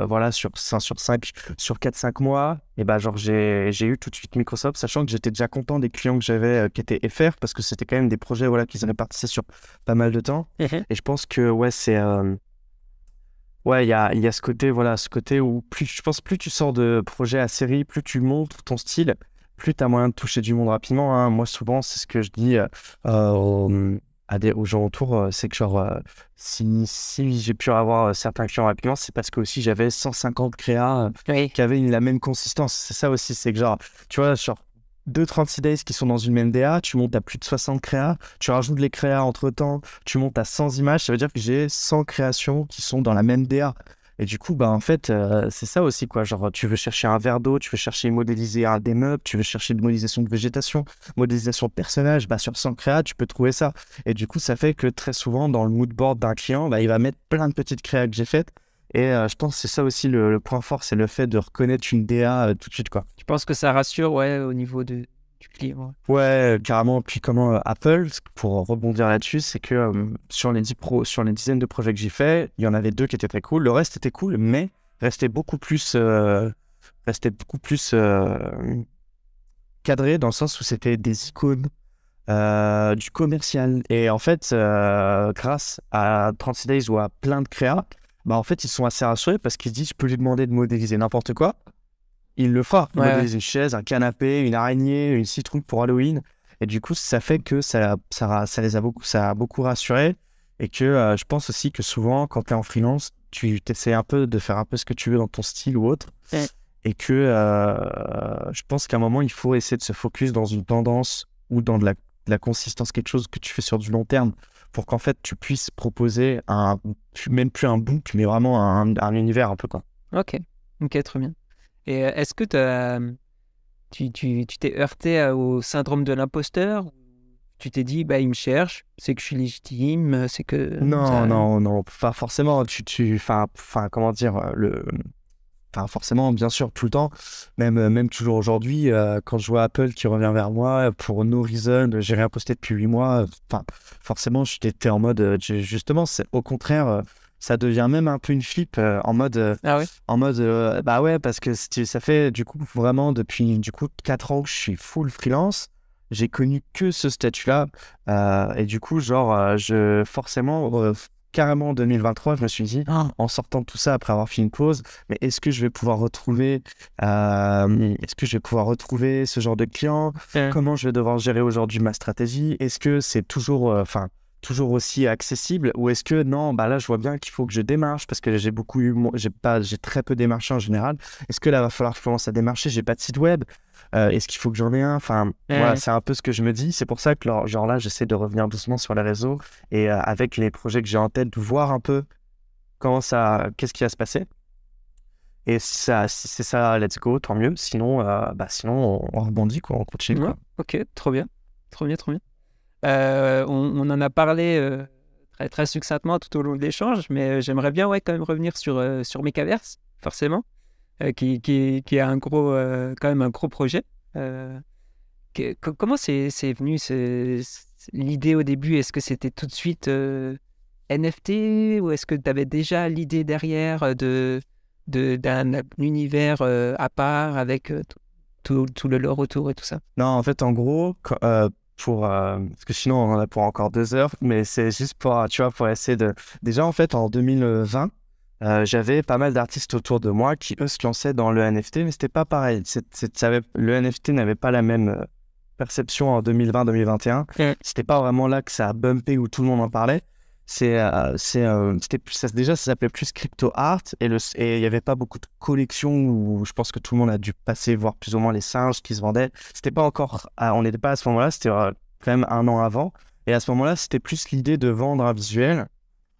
voilà, sur 5, sur 5, sur 4, 5 mois, et ben, genre, j'ai, j'ai eu tout de suite Microsoft, sachant que j'étais déjà content des clients que j'avais qui étaient FR, parce que c'était quand même des projets, voilà, qui se répartissaient sur pas mal de temps. Mmh et je pense que, ouais, c'est Ouais, il y a, y a ce côté, voilà, ce côté où plus, je pense, plus tu sors de projet à série, plus tu montres ton style, plus tu as moyen de toucher du monde rapidement. Hein. Moi, souvent, c'est ce que je dis euh, aux, à des, aux gens autour, euh, c'est que genre, euh, si, si j'ai pu avoir certains clients rapidement, c'est parce que aussi j'avais 150 créas qui avaient la même consistance. C'est ça aussi, c'est que genre, tu vois, genre, deux 36 days qui sont dans une même DA, tu montes à plus de 60 créas, tu rajoutes les créas entre temps, tu montes à 100 images, ça veut dire que j'ai 100 créations qui sont dans la même DA. Et du coup, bah, en fait, euh, c'est ça aussi, quoi. Genre, tu veux chercher un verre d'eau, tu veux chercher modéliser un des meubles, tu veux chercher une modélisation de végétation, modélisation de personnage, bah, sur 100 créas, tu peux trouver ça. Et du coup, ça fait que très souvent, dans le mood board d'un client, bah, il va mettre plein de petites créas que j'ai faites. Et euh, je pense que c'est ça aussi le, point fort, c'est le fait de reconnaître une DA euh, tout de suite, quoi. Tu penses que ça rassure, ouais, au niveau de, du client Ouais, carrément. Puis comment euh, Apple, pour rebondir là-dessus, c'est que sur, les pro, sur les dizaines de projets que j'ai fait, il y en avait deux qui étaient très cool. Le reste était cool, mais restait beaucoup plus, restait beaucoup plus cadré dans le sens où c'était des icônes. du commercial et en fait grâce à 36 Days ou à plein de créas bah en fait ils sont assez rassurés parce qu'ils se disent je peux lui demander de modéliser n'importe quoi il le fera. une chaise, un canapé, une araignée, une citrouille pour Halloween. Et du coup, ça fait que ça, ça, ça les a beaucoup, ça a beaucoup rassuré. Et que euh, je pense aussi que souvent, quand tu es en freelance, tu essaies un peu de faire un peu ce que tu veux dans ton style ou autre. Et que euh, je pense qu'à un moment, il faut essayer de se focus dans une tendance ou dans de la, consistance, quelque chose que tu fais sur du long terme pour qu'en fait tu puisses proposer un, même plus un book, mais vraiment un, un univers un peu quoi. Ok, ok, très bien. Et euh, est-ce que tu t'es tu, t'es heurté au syndrome de l'imposteur? Tu t'es dit, bah, il me cherche, c'est que je suis légitime, c'est que. Non, non, non, pas forcément. Tu, tu, enfin, comment dire, euh, le. Enfin, forcément, bien sûr, tout le temps, même, euh, même toujours aujourd'hui, quand je vois Apple qui revient vers moi pour no reason, j'ai rien posté depuis 8 mois, enfin, forcément, j'étais en mode, justement, c'est au contraire, ça devient même un peu une flip euh, en mode euh, ah oui. en mode euh, bah ouais parce que ça fait du coup vraiment depuis du coup 4 ans que je suis full freelance j'ai connu que ce statut là et du coup genre je forcément carrément en 2023 je me suis dit ah. en sortant de tout ça après avoir fait une pause mais est-ce que je vais pouvoir retrouver est-ce que je vais pouvoir retrouver ce genre de client? Comment je vais devoir gérer aujourd'hui ma stratégie? Est-ce que c'est toujours enfin toujours aussi accessible? Ou est-ce que non bah là je vois bien qu'il faut que je démarche parce que j'ai beaucoup eu j'ai pas j'ai très peu démarché en général. Est-ce que là va falloir que je commence à démarcher? J'ai pas de site web euh, est-ce qu'il faut que j'en ai un? Enfin voilà c'est un peu ce que je me dis c'est pour ça que genre là j'essaie de revenir doucement sur les réseaux et euh, avec les projets que j'ai en tête de voir un peu comment ça qu'est-ce qui va se passer et si, ça, si c'est ça, let's go, tant mieux. Sinon, euh, bah sinon on, rebondit, quoi, on continue. Quoi. ok, trop bien. Trop bien, trop bien. On, en a parlé très, très succinctement tout au long de l'échange, mais j'aimerais bien ouais, quand même revenir sur, sur Mecaverse, forcément, qui, qui, a un gros, quand même un gros projet. comment c'est venu l'idée au début? Est-ce que c'était tout de suite NFT ou est-ce que tu avais déjà l'idée derrière de d'un univers à part avec tout, le lore autour et tout ça? Non, en fait, en gros, pour euh, parce que sinon on en a pour encore deux heures, mais c'est juste pour tu vois pour essayer de déjà en fait en 2020 euh, j'avais pas mal d'artistes autour de moi qui eux se lançaient dans le NFT, mais c'était pas pareil. le NFT n'avait pas la même euh, perception en 2020-2021. C'était pas vraiment là que ça a bumpé où tout le monde en parlait. C'est, ça, déjà ça s'appelait plus crypto art et il y avait pas beaucoup de collections où je pense que tout le monde a dû passer voir plus ou moins les singes qui se vendaient. C'était pas encore, on n'était pas à ce moment-là, c'était quand même un an avant. Et à ce moment-là, c'était plus l'idée de vendre un visuel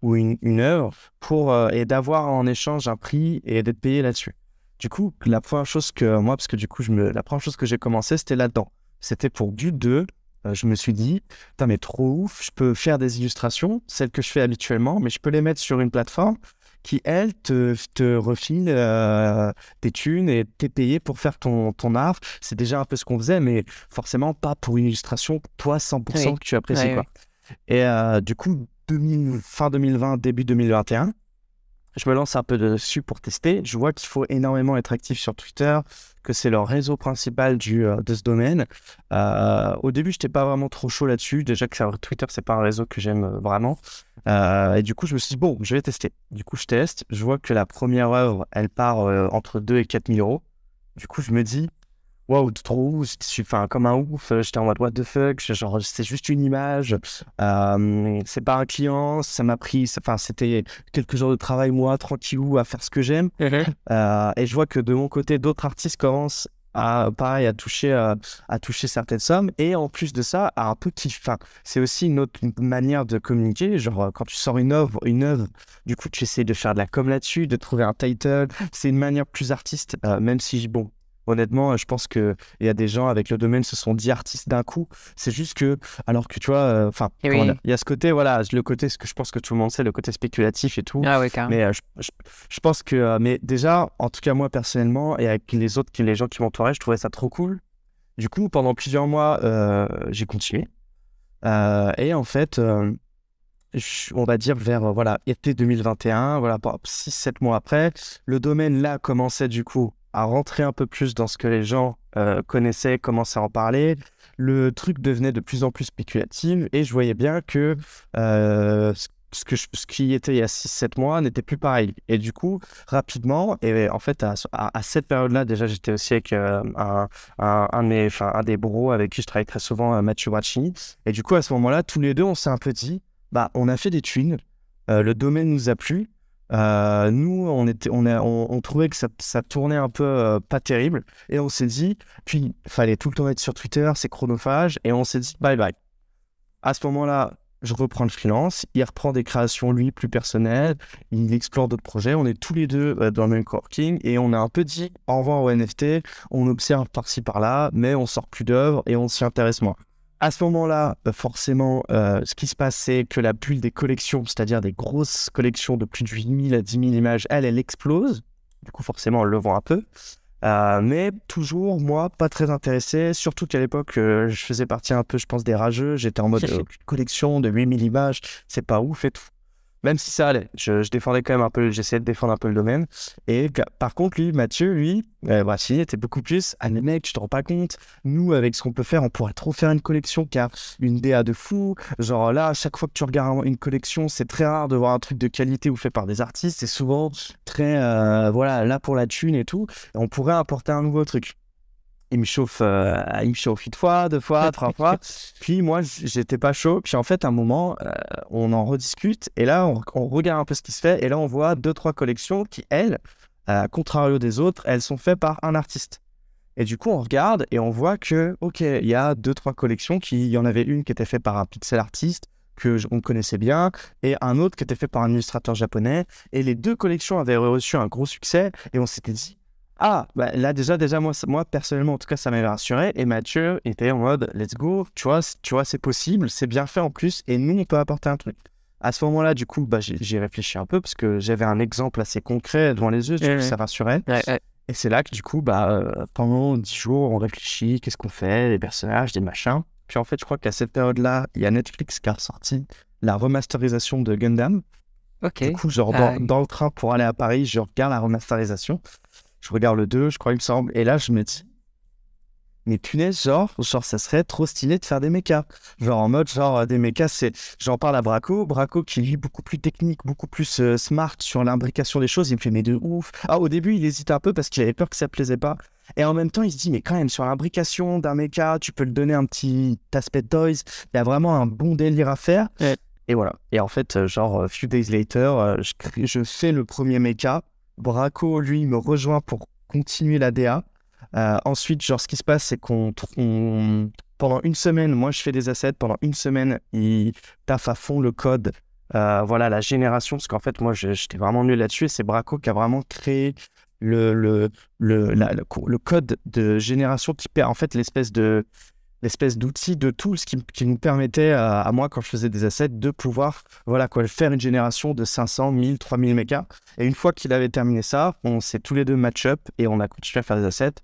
ou une, une œuvre pour, euh, et d'avoir en échange un prix et d'être payé là-dessus. Du coup, la première chose que moi, parce que du coup, je me, la première chose que j'ai commencé, c'était là-dedans. C'était pour du 2. Euh, je me suis dit, putain, mais trop ouf, je peux faire des illustrations, celles que je fais habituellement, mais je peux les mettre sur une plateforme qui, elle, te, te refile euh, tes thunes et t'es payé pour faire ton, ton art. C'est déjà un peu ce qu'on faisait, mais forcément pas pour une illustration, toi, 100% que tu apprécies. quoi. Et euh, du coup, fin 2020, début 2021, je me lance un peu dessus pour tester. Je vois qu'il faut énormément être actif sur Twitter, que c'est leur réseau principal du, euh, de ce domaine. Euh, au début, je n'étais pas vraiment trop chaud là-dessus. Déjà que Twitter, c'est pas un réseau que j'aime euh, vraiment. et du coup, je me suis dit, bon, je vais tester. Du coup, je teste. Je vois que la première œuvre, elle part entre 2 et 4 000 euros. Du coup, je me dis, waouh, trop je suis enfin, comme un ouf, euh, j'étais en mode what the fuck, genre c'est juste une image, euh, c'est pas un client, ça m'a pris, enfin c'était quelques jours de travail moi, tranquillou, à faire ce que j'aime, mm-hmm. euh, et je vois que de mon côté, d'autres artistes commencent à pareil à toucher à toucher certaines sommes. Et en plus de ça à un peu enfin c'est aussi une autre manière de communiquer. Genre quand tu sors une œuvre une œuvre du coup tu essaies de faire de la com là-dessus de trouver un title. C'est une manière plus artiste même si bon Honnêtement, je pense qu'il y a des gens avec le domaine se sont dit artistes d'un coup. C'est juste que, alors que tu vois, euh, enfin, il y a ce côté, voilà, le côté, ce que je pense que tout le monde sait, le côté spéculatif et tout. Ah ouais, mais euh, je, pense que, euh, mais déjà, en tout cas, moi personnellement, et avec les autres, les gens qui m'entouraient, je trouvais ça trop cool. Du coup, pendant plusieurs mois, j'ai continué. et en fait, on va dire vers voilà été 2021, voilà, 6-7 mois après, le domaine là commençait du coup à rentrer un peu plus dans ce que les gens euh, connaissaient, commençaient à en parler. Le truc devenait de plus en plus spéculatif et je voyais bien que euh, ce, qui était il y a 6-7 mois n'était plus pareil. Et du coup, rapidement, et en fait, à, cette période-là, déjà, j'étais aussi avec euh, un, un, un, des bros avec qui je travaille très souvent, Mathieu Bracci. Et du coup, à ce moment-là, tous les deux, on s'est un peu dit, bah, on a fait des twins, le domaine nous a plu, euh, nous, on, trouvait que ça, tournait un peu euh, pas terrible. Et on s'est dit, puis fallait tout le temps être sur Twitter, c'est chronophage. Et on s'est dit, bye bye. À ce moment-là, je reprends le freelance. Il reprend des créations, lui, plus personnelles. Il explore d'autres projets. On est tous les deux euh, dans le même coworking. Et on a un peu dit au revoir au NFT. On observe par-ci par-là, mais on sort plus d'œuvres et on s'y intéresse moins à ce moment-là, euh, forcément, euh, ce qui se passe, c'est que la bulle des collections, c'est-à-dire des grosses collections de plus de 8000 à 10 000 images, elle, elle explose. Du coup, forcément, on le vend un peu. Euh, mais toujours, moi, pas très intéressé. Surtout qu'à l'époque, je faisais partie un peu, je pense, des rageux. J'étais en mode collection de 8000 images, c'est pas ouf et tout même si ça allait. Je, défendais quand même un peu, j'essayais de défendre un peu le domaine. Et par contre, lui, Mathieu, lui, euh, bah, il était beaucoup plus. Ah, mais mec, tu te rends pas compte. Nous, avec ce qu'on peut faire, on pourrait trop faire une collection a une DA de fou. Genre là, à chaque fois que tu regardes une collection, c'est très rare de voir un truc de qualité ou fait par des artistes. C'est souvent très, euh, voilà, là pour la thune et tout. on pourrait apporter un nouveau truc il me chauffe, euh, il me chauffe une fois, deux fois, trois fois. Puis moi, j'étais pas chaud. Puis en fait, à un moment, euh, on en rediscute et là, on, regarde un peu ce qui se fait et là, on voit deux, trois collections qui, elles, à contrario des autres, elles sont faites par un artiste. Et du coup, on regarde et on voit que, ok, il y a deux, trois collections qui, il y en avait une qui était faite par un pixel artiste que on connaissait bien et un autre qui était fait par un illustrateur japonais. Et les deux collections avaient reçu un gros succès et on s'était dit, ah, bah, là déjà, déjà moi, moi personnellement, en tout cas, ça m'avait rassuré. Et Mathieu était en mode, let's go, tu vois, tu vois c'est possible, c'est bien fait en plus, et nous, on peut apporter un truc. À ce moment-là, du coup, bah, j'ai réfléchi un peu parce que j'avais un exemple assez concret devant les yeux, du coup, ça rassurait. Et c'est là que, du coup, bah, euh, pendant dix jours, on réfléchit, qu'est-ce qu'on fait, des personnages, des machins. Puis en fait, je crois qu'à cette période-là, il y a Netflix qui a ressorti la remasterisation de Gundam. Ok. Du coup, genre, dans, ah dans, le train pour aller à Paris, je regarde la remasterisation. Je regarde le 2, je crois, il me semble. Et là, je me dis, mais punaise, genre, genre, ça serait trop stylé de faire des mechas. Genre, en mode, genre, des mechas, c'est. J'en parle à Braco. Braco, qui est beaucoup plus technique, beaucoup plus euh, smart sur l'imbrication des choses. Il me fait, mais de ouf. Ah, au début, il hésite un peu parce qu'il avait peur que ça plaisait pas. Et en même temps, il se dit, mais quand même, sur l'imbrication d'un mecha, tu peux le donner un petit aspect de toys. Il y a vraiment un bon délire à faire. Et voilà. Et en fait, euh, genre, a few days later, euh, je, je fais le premier mecha. Braco, lui, me rejoint pour continuer la DA. Euh, ensuite, genre, ce qui se passe, c'est qu'on pendant une semaine, moi, je fais des assets. Pendant une semaine, il taffe à fond le code. Euh, voilà, la génération, parce qu'en fait, moi, j'étais vraiment nul là-dessus. Et c'est Braco qui a vraiment créé le, le, le, le, code de génération qui perd en fait l'espèce de l'espèce d'outil de tools qui, qui nous permettait à, moi quand je faisais des assets de pouvoir voilà quoi faire une génération de 500 1000 3000 mechas et une fois qu'il avait terminé ça on s'est tous les deux match up et on a continué à faire des assets.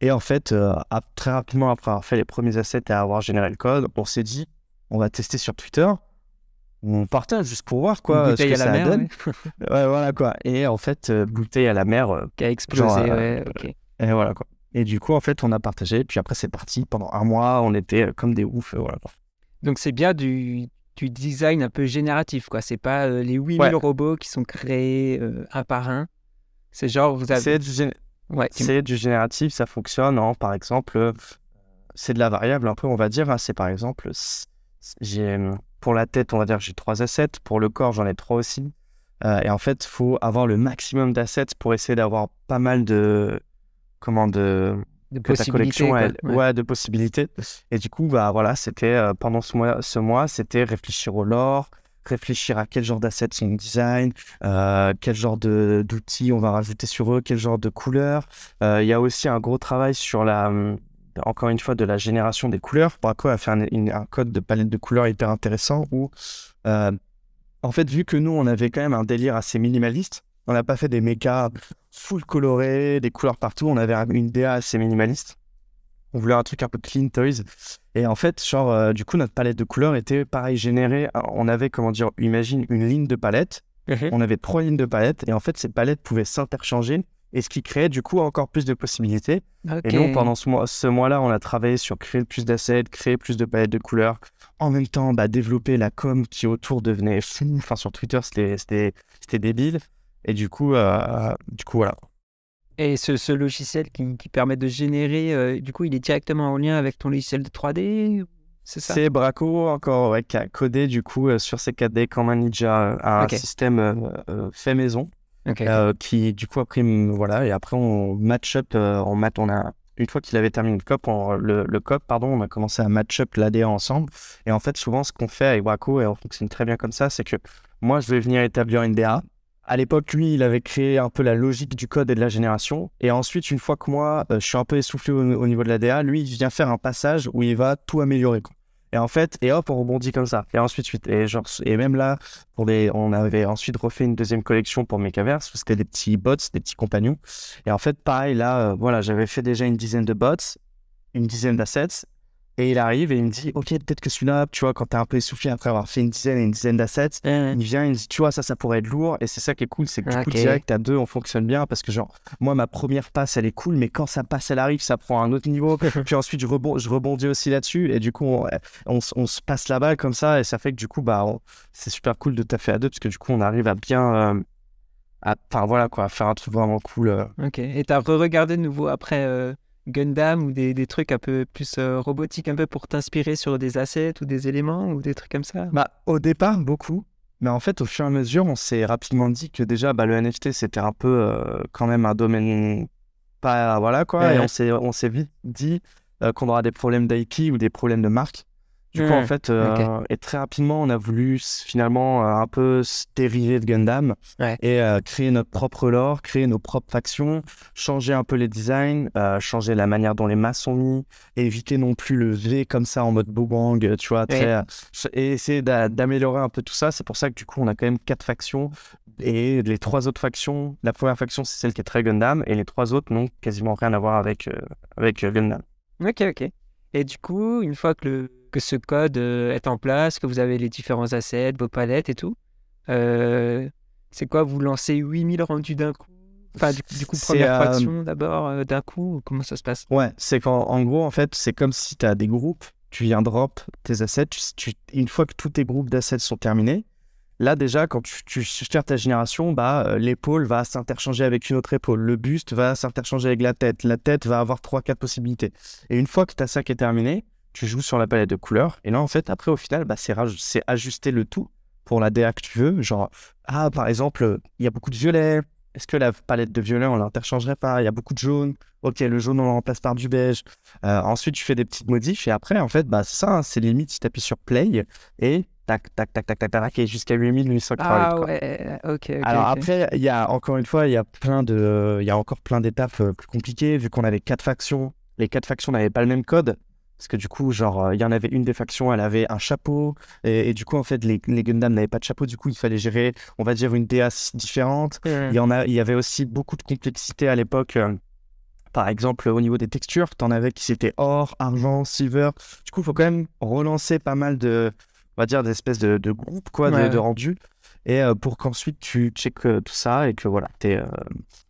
Et en fait euh, très rapidement après avoir fait les premiers assets et avoir généré le code on s'est dit on va tester sur Twitter. On partage juste pour voir quoi ce que ça mer, donne. ouais. voilà quoi. Et en fait euh, bouteille à la mer euh, qui a explosé ouais et voilà quoi et du coup, en fait, on a partagé. Puis après, c'est parti. Pendant un mois, on était euh, comme des oufs. Euh, voilà. Donc, c'est bien du, du, design un peu génératif, quoi. C'est pas euh, les 8000 robots qui sont créés un par un. C'est genre, vous avez. C'est du, ouais, du génératif, ça fonctionne. Hein. Par exemple, c'est de la variable un peu, on va dire. Hein. C'est par exemple, j'ai pour la tête, on va dire, j'ai trois assets. Pour le corps, j'en ai trois aussi. et en fait, il faut avoir le maximum d'assets pour essayer d'avoir pas mal de comment de, de collection ouais. de possibilités. Et du coup bah voilà c'était euh, pendant ce mois ce mois c'était réfléchir au lore réfléchir à quel genre d'assets sont design euh, quel genre de d'outils on va rajouter sur eux quel genre de couleurs. Euh, il y a aussi un gros travail sur la encore une fois de la génération des couleurs. Braco a fait un, un code de palette de couleurs hyper intéressant où en fait vu que nous on avait quand même un délire assez minimaliste on n'a pas fait des mechas full colorés, des couleurs partout. On avait une DA assez minimaliste. On voulait un truc un peu clean toys. Et en fait, genre, euh, du coup, notre palette de couleurs était pareil, générée. On avait, comment dire, imagine une ligne de palette. Mhm. On avait trois lignes de palette. Et en fait, ces palettes pouvaient s'interchanger. Et ce qui créait, du coup, encore plus de possibilités. Et nous, pendant ce, mois, ce mois-là, on a travaillé sur créer plus d'assets, créer plus de palettes de couleurs. En même temps, bah, développer la com qui autour devenait fou. Enfin, sur Twitter, c'était débile. Et du coup, euh, du coup voilà. Et ce, logiciel qui, permet de générer, euh, du coup, il est directement en lien avec ton logiciel de 3D c'est ça? C'est Braco encore qui a codé du coup euh, sur ces 4D comme un Ninja un système fait maison. Qui du coup a pris voilà et après on match up on mat on a une fois qu'il avait terminé le cop le, le cop pardon on a commencé à match up l'ADA ensemble. Et en fait souvent ce qu'on fait avec Braco et on fonctionne très bien comme ça c'est que moi je vais venir établir une DA à l'époque, lui, il avait créé un peu la logique du code et de la génération. Et ensuite, une fois que moi, euh, je suis un peu essoufflé au, niveau de la DA, lui, il vient faire un passage où il va tout améliorer. Et en fait, et hop, on rebondit comme ça. Et ensuite, et, genre, et même là, on avait ensuite refait une deuxième collection pour Mechaverse, où c'était des petits bots, des petits compagnons. Et en fait, pareil, là, euh, voilà, j'avais fait déjà une dizaine de bots, une dizaine d'assets. Et il arrive et il me dit, OK, peut-être que celui-là, tu vois, quand t'es un peu essoufflé après avoir fait une dizaine et une dizaine d'assets, il vient, il me dit, tu vois, ça, ça pourrait être lourd. Et c'est ça qui est cool, c'est que du coup, direct, à deux, on fonctionne bien parce que, genre, moi, ma première passe, elle est cool, mais quand ça passe, elle arrive, ça prend un autre niveau. Puis ensuite, je, rebond, je rebondis aussi là-dessus. Et du coup, on, on, se passe la balle comme ça. Et ça fait que, du coup, bah, c'est super cool de taffer à deux parce que, du coup, on arrive à bien. Euh, enfin, voilà, quoi, à faire un truc vraiment cool. Euh. Ok. Et t'as re-regardé de nouveau après. Euh, Gundam ou des, des, trucs un peu plus euh, robotiques, un peu pour t'inspirer sur des assets ou des éléments ou des trucs comme ça? Bah, Au départ, beaucoup. Mais en fait, au fur et à mesure, on s'est rapidement dit que déjà, bah, le NFT, c'était un peu euh, quand même un domaine pas. Voilà quoi. Et on s'est vite dit euh, qu'on aura des problèmes d'IP ou des problèmes de marque. Du coup, en fait, euh, et très rapidement, on a voulu finalement euh, un peu se dériver de Gundam et euh, créer notre propre lore, créer nos propres factions, changer un peu les designs, changer la manière dont les masses sont mis, éviter non plus le V comme ça en mode boomerang, tu vois, très, et essayer d'améliorer un peu tout ça. C'est pour ça que du coup, on a quand même quatre factions et les trois autres factions, la première faction, c'est celle qui est très Gundam et les trois autres n'ont quasiment rien à voir avec, avec Gundam. Ok, ok. Et du coup, une fois que le que ce code euh, est en place, que vous avez les différents assets, vos palettes et tout. Euh, c'est quoi Vous lancez 8000 rendus d'un coup? Enfin, du, coup, première fraction d'abord, d'un coup, comment ça se passe? Ouais, c'est qu'en gros, en fait, c'est comme si tu as des groupes, tu viens drop tes assets, une fois que tous tes groupes d'assets sont terminés, Là, déjà, quand tu, tu cherches ta génération, bah, euh, l'épaule va s'interchanger avec une autre épaule. Le buste va s'interchanger avec la tête. La tête va avoir trois, quatre possibilités. Et une fois que tu as ça qui est terminé, tu joues sur la palette de couleurs. Et là, en fait, après, au final, bah, c'est ajuster le tout pour la DA que tu veux. Genre, ah, par exemple, il y a beaucoup de violet. Est-ce que la palette de violet, on l'interchangerait pas? Il y a beaucoup de jaune. Ok, le jaune, on le remplace par du beige. Euh, ensuite, tu fais des petites modifs. Et après, en fait, bah, ça, hein, c'est limite si tu appuies sur play et tac, tac, tac, tac, tac, tac, et jusqu'à 8880. Ah ouais, ok. Alors après, il y a encore une fois, il y a plein de, il y a encore plein d'étapes euh, plus compliquées vu qu'on avait quatre factions. Les quatre factions n'avaient pas le même code. Parce que du coup, genre, euh, il y en avait une des factions, elle avait un chapeau. Et, du coup, en fait, les, les Gundam n'avaient pas de chapeau. Du coup, il fallait gérer, on va dire, une DA différente. Il, y en a, il y avait aussi beaucoup de complexité à l'époque. Euh, par exemple, au niveau des textures, tu en avais qui c'était or, argent, silver. Du coup, il faut quand même relancer pas mal de, on va dire, des espèces de, de groupes quoi, de, de rendu. Et euh, pour qu'ensuite tu checkes tout ça et que voilà, tu es,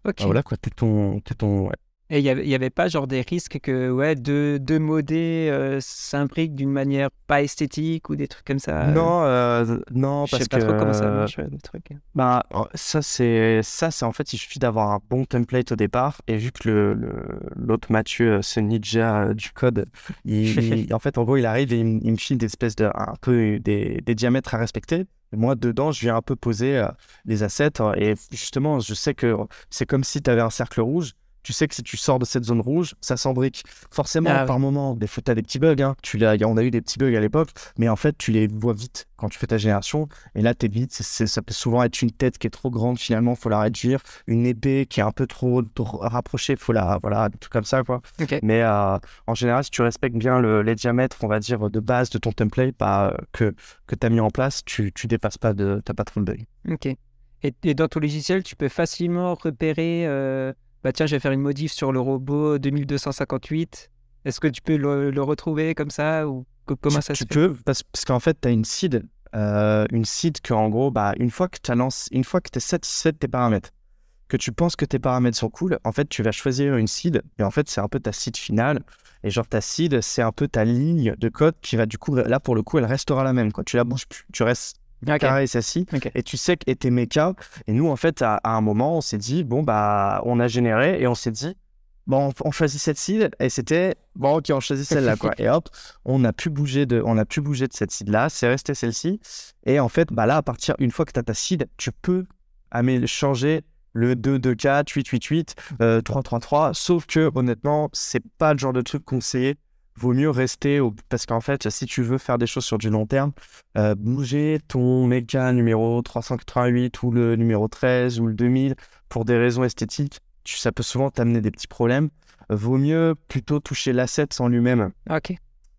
bah, voilà, quoi, es ton, es ton, et il n'y avait, avait, pas genre des risques que ouais, deux, deux modés euh, s'imbriquent d'une manière pas esthétique ou des trucs comme ça euh? Non, euh, non, Je parce sais pas que trop comment ça marche, le truc. Bah, ça c'est ça c'est en fait il suffit d'avoir un bon template au départ et vu que le l'autre Mathieu, ce ninja du code, il, en fait en gros il arrive et il, me file des espèces de un peu des, des diamètres à respecter. Moi, dedans, je viens un peu poser les assets. Et justement, je sais que c'est comme si tu avais un cercle rouge tu sais que si tu sors de cette zone rouge, ça s'embrique. Forcément, ah par moment, des fois, tu as des petits bugs. Hein. Tu on a eu des petits bugs à l'époque, mais en fait, tu les vois vite quand tu fais ta génération. Et là, tu es vite. ça peut souvent être une tête qui est trop grande, finalement, faut la réduire. Une épée qui est un peu trop, rapprochée, faut la. Voilà, tout comme ça, quoi. Mais euh, en général, si tu respectes bien le, les diamètres, on va dire, de base de ton template bah, que, que tu as mis en place, tu, tu dépasses pas de. Tu pas trop de bugs. Ok. Et, et, dans ton logiciel, tu peux facilement repérer. Euh, bah tiens, je vais faire une modif sur le robot 2258. Est-ce que tu peux le, retrouver comme ça ou comment ça se fait Tu peux, parce, qu'en fait, tu as une seed, euh, une seed que en gros, bah, une fois que tu une fois que tu es satisfait de tes paramètres, que tu penses que tes paramètres sont cool, en fait, tu vas choisir une seed et en fait, c'est un peu ta seed finale. Et genre, ta seed, c'est un peu ta ligne de code qui va du coup, là, pour le coup, elle restera la même. Quoi. Tu la bouges plus. Tu restes okay. carré et Et tu sais que tes mécas. Et nous, en fait, à, un moment, on s'est dit, bon, bah, on a généré et on s'est dit, bon, on, choisit cette seed. Et c'était, bon, ok, on choisit celle-là, quoi. et hop, on a pu bouger de, on a pu bouger de cette seed-là. C'est resté celle-ci. Et en fait, bah là, à partir, une fois que tu as ta seed, tu peux changer le 2, 2, 4, 8, 8, 8, 3, 3, 3. Sauf que, honnêtement, c'est pas le genre de truc conseillé vaut mieux rester au... parce qu'en fait, si tu veux faire des choses sur du long terme, euh, bouger ton méga numéro 388 ou le numéro 13 ou le 2000 pour des raisons esthétiques, ça peut souvent t'amener des petits problèmes. vaut mieux plutôt toucher l'asset en lui-même. Ok.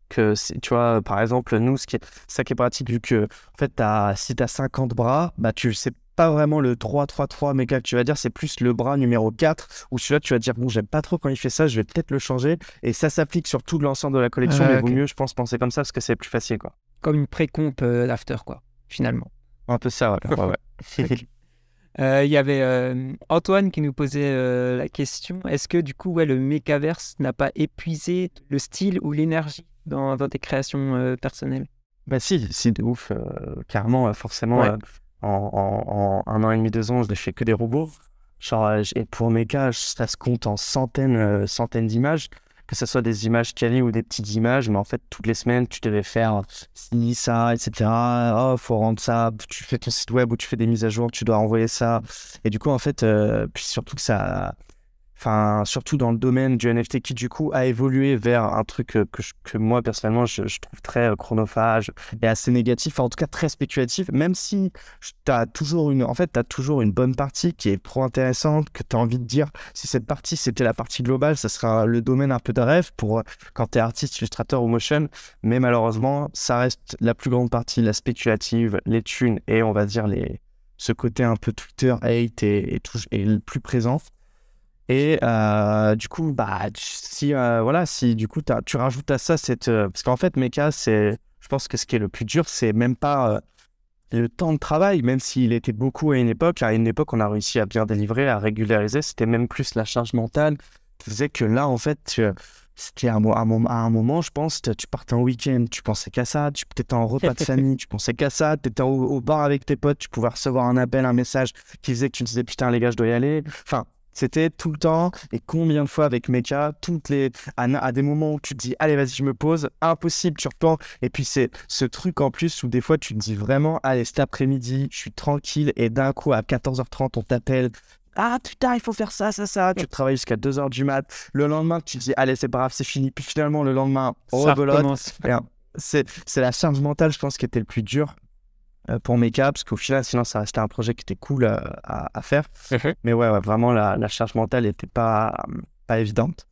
Que tu vois, par exemple, nous, ce qui est, ça qui est pratique, vu que en fait, as, si tu as 50 bras, bah, tu sais pas vraiment le 3-3-3 méga que tu vas dire, c'est plus le bras numéro 4 où celui-là tu vas dire bon j'aime pas trop quand il fait ça, je vais peut-être le changer et ça s'applique sur tout l'ensemble de la collection, mais vaut mieux je pense penser comme ça parce que c'est plus facile quoi. Comme une pré-comp euh, d'after quoi, finalement. Un peu ça, ouais. Euh, il y avait euh, Antoine qui nous posait la question est-ce que du coup ouais, le Mechaverse n'a pas épuisé le style ou l'énergie dans, dans, tes créations personnelles? Bah si, si de ouf, carrément, forcément en, un an et demi, deux ans, je n'ai fait que des robots. Genre, euh, et pour mes cas, ça se compte en centaines, euh, centaines d'images, que ce soit des images quali ou des petites images, mais en fait, toutes les semaines, tu devais faire ci, ça, etc. Oh, faut rendre ça. Tu fais ton site web ou tu fais des mises à jour, tu dois envoyer ça. Et du coup, en fait, euh, puis surtout que ça, enfin surtout dans le domaine du NFT qui du coup a évolué vers un truc que, que, moi personnellement je, trouve très euh, chronophage et assez négatif, en tout cas très spéculatif, même si tu as toujours une en fait as toujours une bonne partie qui est trop intéressante que tu as envie de dire si cette partie c'était la partie globale, ça sera le domaine un peu de rêve pour euh, quand tu es artiste, illustrateur ou motion, mais malheureusement, ça reste la plus grande partie la spéculative, les thunes et on va dire les ce côté un peu Twitter hate et, et, le plus présent. Et euh, du coup, bah, si, euh, voilà, si du coup tu rajoutes à ça cette. Euh, parce qu'en fait, Mecha. Je pense que ce qui est le plus dur, c'est même pas le temps de travail, même s'il était beaucoup à une époque, à une époque, on a réussi à bien délivrer, à régulariser. C'était même plus la charge mentale qui faisait que là, en fait, c'était à, un moment, je pense, tu partais en week-end, tu pensais qu'à ça, tu étais en repas de famille, tu pensais qu'à ça, tu étais au, bar avec tes potes, tu pouvais recevoir un appel, un message qui faisait que tu disais putain, les gars, je dois y aller. Enfin, c'était tout le temps. Et combien de fois avec Mecha, toutes les, à, des moments où tu te dis, allez, vas-y, je me pose, impossible, tu reprends. Et puis, c'est ce truc en plus où des fois, tu te dis vraiment, allez, cet après-midi, je suis tranquille. Et d'un coup, à 14h30, on t'appelle. Ah putain, il faut faire ça, ça, ça. Tu travailles jusqu'à 2h du mat. Le lendemain, tu te dis, allez, c'est pas grave, c'est fini. Puis finalement, le lendemain, on recommence. C'est la charge mentale, je pense, qui était le plus dur. Euh, pour Meka, parce qu'au final, sinon, ça restait un projet qui était cool euh, à, faire. Mhm. Mais ouais, vraiment, la, charge mentale n'était pas, pas évidente.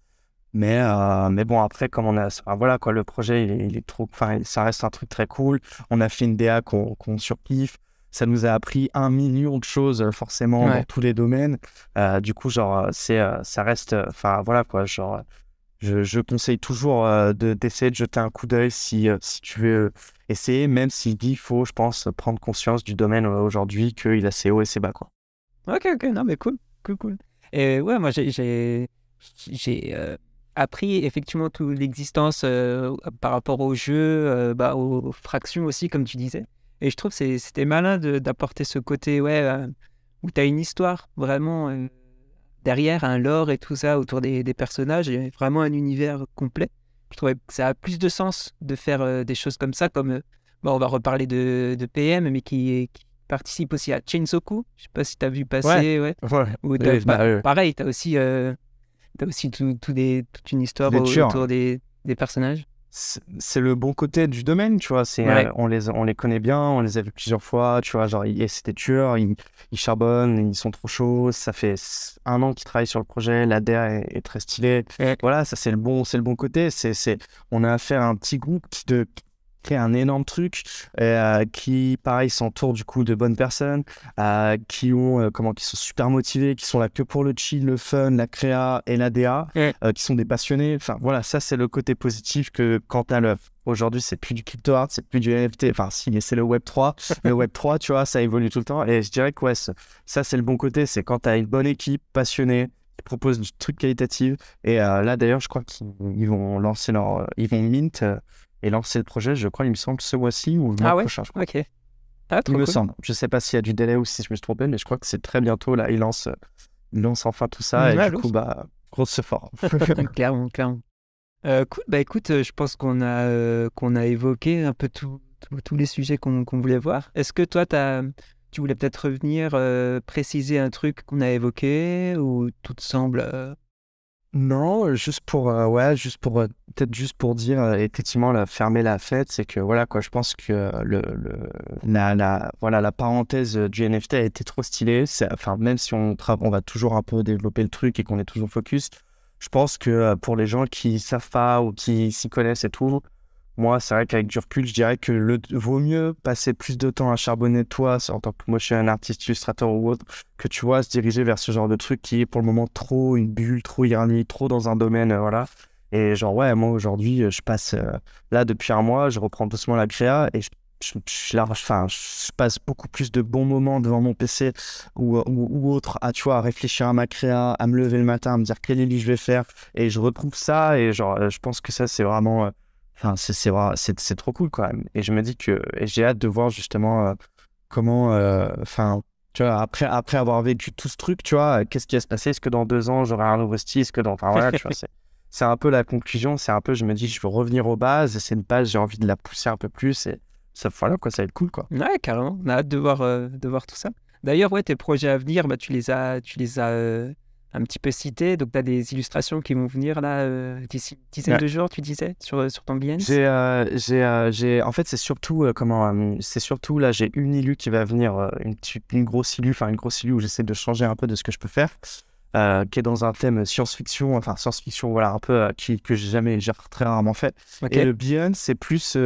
Mais, euh, mais bon, après, comme on a. voilà, quoi, le projet, il est, trop. Enfin, ça reste un truc très cool. On a fait une DA qu'on qu surkiffe. Ça nous a appris un million de choses, forcément, dans tous les domaines. du coup, genre, c'est, ça reste. Enfin, voilà, quoi, genre. Je, conseille toujours d'essayer de, jeter un coup d'œil si, si tu veux essayer, même s'il dit, il faut, je pense, prendre conscience du domaine euh, aujourd'hui, qu'il a ses hauts et ses bas. Quoi. Ok, ok, non, mais cool, cool, cool. Et ouais, moi, j'ai, euh, appris effectivement toute l'existence euh, par rapport aux jeux, bah, aux, fractions aussi, comme tu disais. Et je trouve que c'était malin d'apporter ce côté, ouais, où tu as une histoire vraiment derrière, un lore et tout ça autour des, des personnages, et vraiment un univers complet je trouvais que ça a plus de sens de faire euh, des choses comme ça, comme, euh, bon, on va reparler de, de PM, mais qui, participe aussi à Chainsoku. Je sais pas si tu as vu passer. Ouais. ouais. Bah, pareil, tu as aussi, euh, as aussi tout, des, toute une histoire autour des, des personnages c'est le bon côté du domaine, tu vois. C'est, euh, on, les, on les connaît bien, on les a vus plusieurs fois, tu vois. Genre, c'était tueurs, ils, ils, charbonnent, ils sont trop chauds. Ça fait un an qu'ils travaillent sur le projet, l'ADA est, est très stylé. Voilà, ça, c'est le bon, c'est le bon côté. C'est, c'est, on a affaire à un petit groupe qui, de, un énorme truc euh, qui, pareil, s'entoure du coup de bonnes personnes euh, qui ont, euh, comment, qui sont super motivés, qui sont là que pour le chill, le fun, la créa et la DA, qui sont des passionnés. Enfin, voilà, ça, c'est le côté positif que quand à l'œuvre. Aujourd'hui, c'est plus du crypto art, c'est plus du NFT. Enfin, si, c'est le Web 3. le Web 3, tu vois, ça évolue tout le temps. Et je dirais que ouais, ça, c'est le bon côté. C'est quand tu as une bonne équipe passionnée, qui propose du truc qualitatif. Et là, d'ailleurs, je crois qu'ils vont lancer leur. Ils vont mint et lancer le projet, je crois, il me semble, ce mois-ci ou le mois ah ouais prochain. Je crois. Ok. Ah, il me semble. Je ne sais pas s'il y a du délai ou si je me suis trompé, mais je crois que c'est très bientôt. Là, il lance, il lance enfin tout ça. et du coup, bah, grosse fort. clairement, clairement. Euh, cool. Bah écoute, euh, je pense qu'on a, euh, qu'on a évoqué un peu tous les sujets qu'on voulait voir. Est-ce que toi, as, tu voulais peut-être revenir préciser un truc qu'on a évoqué ou tout te semble non, juste pour, euh, ouais, juste pour, euh, peut-être juste pour dire, euh, effectivement, la, fermer la fête, c'est que, voilà, quoi, je pense que le la, la, voilà, la parenthèse du NFT a été trop stylée. Enfin, même si on, on va toujours un peu développer le truc et qu'on est toujours focus, je pense que pour les gens qui savent pas ou qui s'y connaissent et tout, moi, c'est vrai qu'avec du recul, je dirais que vaut mieux passer plus de temps à charbonner toi en tant que motion artiste, illustrateur ou autre, que tu vois, se diriger vers ce genre de truc qui est pour le moment trop une bulle, trop ironie, trop dans un domaine, euh, voilà. Et genre, ouais, moi aujourd'hui, euh, je passe euh, là depuis un mois, je reprends doucement la créa et je, je, je, enfin, je passe beaucoup plus de bons moments devant mon PC ou, ou, autre à, tu vois, à réfléchir à ma créa, à me lever le matin, à me dire quel lit je vais faire. Et je retrouve ça et genre, je pense que ça, c'est vraiment Enfin, c'est c'est trop cool quand même. Et je me dis que j'ai hâte de voir justement euh, comment, euh, enfin, tu vois, après, après avoir vécu tout ce truc, tu vois, qu'est-ce qui va se passer? Est-ce que dans deux ans j'aurai un nouveau style? Est-ce que dans, enfin voilà, tu vois, c'est un peu la conclusion. C'est un peu, je me dis, je veux revenir aux bases. C'est une page, j'ai envie de la pousser un peu plus. Et ça, voilà, quoi, ça va être cool, quoi. Ouais, carrément. On a hâte de voir, euh, de voir tout ça. D'ailleurs, ouais, tes projets à venir, bah, tu les as, tu les as un petit peu cité. Donc, tu as des illustrations qui vont venir là euh, d'ici une dizaine de jours, tu disais, sur, sur ton bien J'ai, euh, j'ai, euh, j'ai, en fait, c'est surtout, comment, c'est surtout là, j'ai une illu qui va venir, une, une grosse illu, enfin, une grosse illu où j'essaie de changer un peu de ce que je peux faire. qui est dans un thème science-fiction, enfin science-fiction, voilà, un peu qui, que j'ai jamais, j'ai très rarement fait. Et le Beyond, c'est plus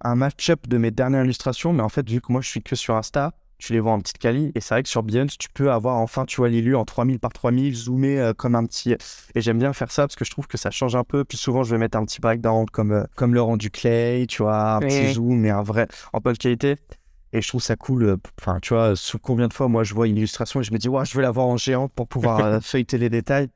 un match-up de mes dernières illustrations, mais en fait, vu que moi je suis que sur Insta, tu les vois en petite quali. Et c'est vrai que sur Beyond, tu peux avoir enfin, tu vois, l'élu en 3000 par 3000, zoomé euh, comme un petit. Et j'aime bien faire ça parce que je trouve que ça change un peu. Plus souvent, je vais mettre un petit breakdown comme, euh, comme le rendu clay, tu vois, un petit zoom, mais un vrai, en bonne qualité. Et je trouve ça cool. euh, Enfin, tu vois, sous combien de fois, moi, je vois une illustration et je me dis, ouais, je veux l'avoir en géant pour pouvoir euh, feuilleter les détails.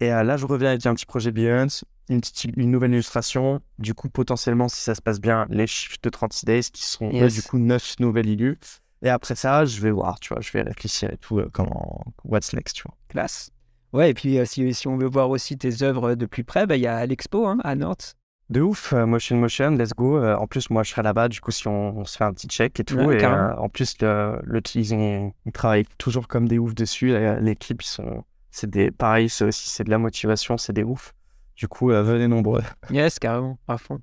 Et euh, là, je reviens avec un petit projet Behance, une, petite, une nouvelle illustration. Du coup, potentiellement, si ça se passe bien, les chiffres de 36 days qui sont, eux, Yes. du coup, 9 nouvelles illus. Et après ça, je vais voir, tu vois, je vais réfléchir et tout, euh, comment, what's next, tu vois. Classe. Ouais, et puis euh, si, si on veut voir aussi tes œuvres de plus près, bah, il y a l'expo hein, à Nantes. De ouf, euh, Motion Motion, let's go. Euh, en plus, moi, je serai là-bas, du coup, si on, on se fait un petit check et tout. Ouais, et euh, en plus, le, le, ils, ont- ils travaillent toujours comme des oufs dessus. Euh, Les clips, ils sont, c'est des, pareil, c'est aussi, c'est de la motivation, c'est des oufs. Du coup, euh, venez nombreux. Yes, carrément, à fond.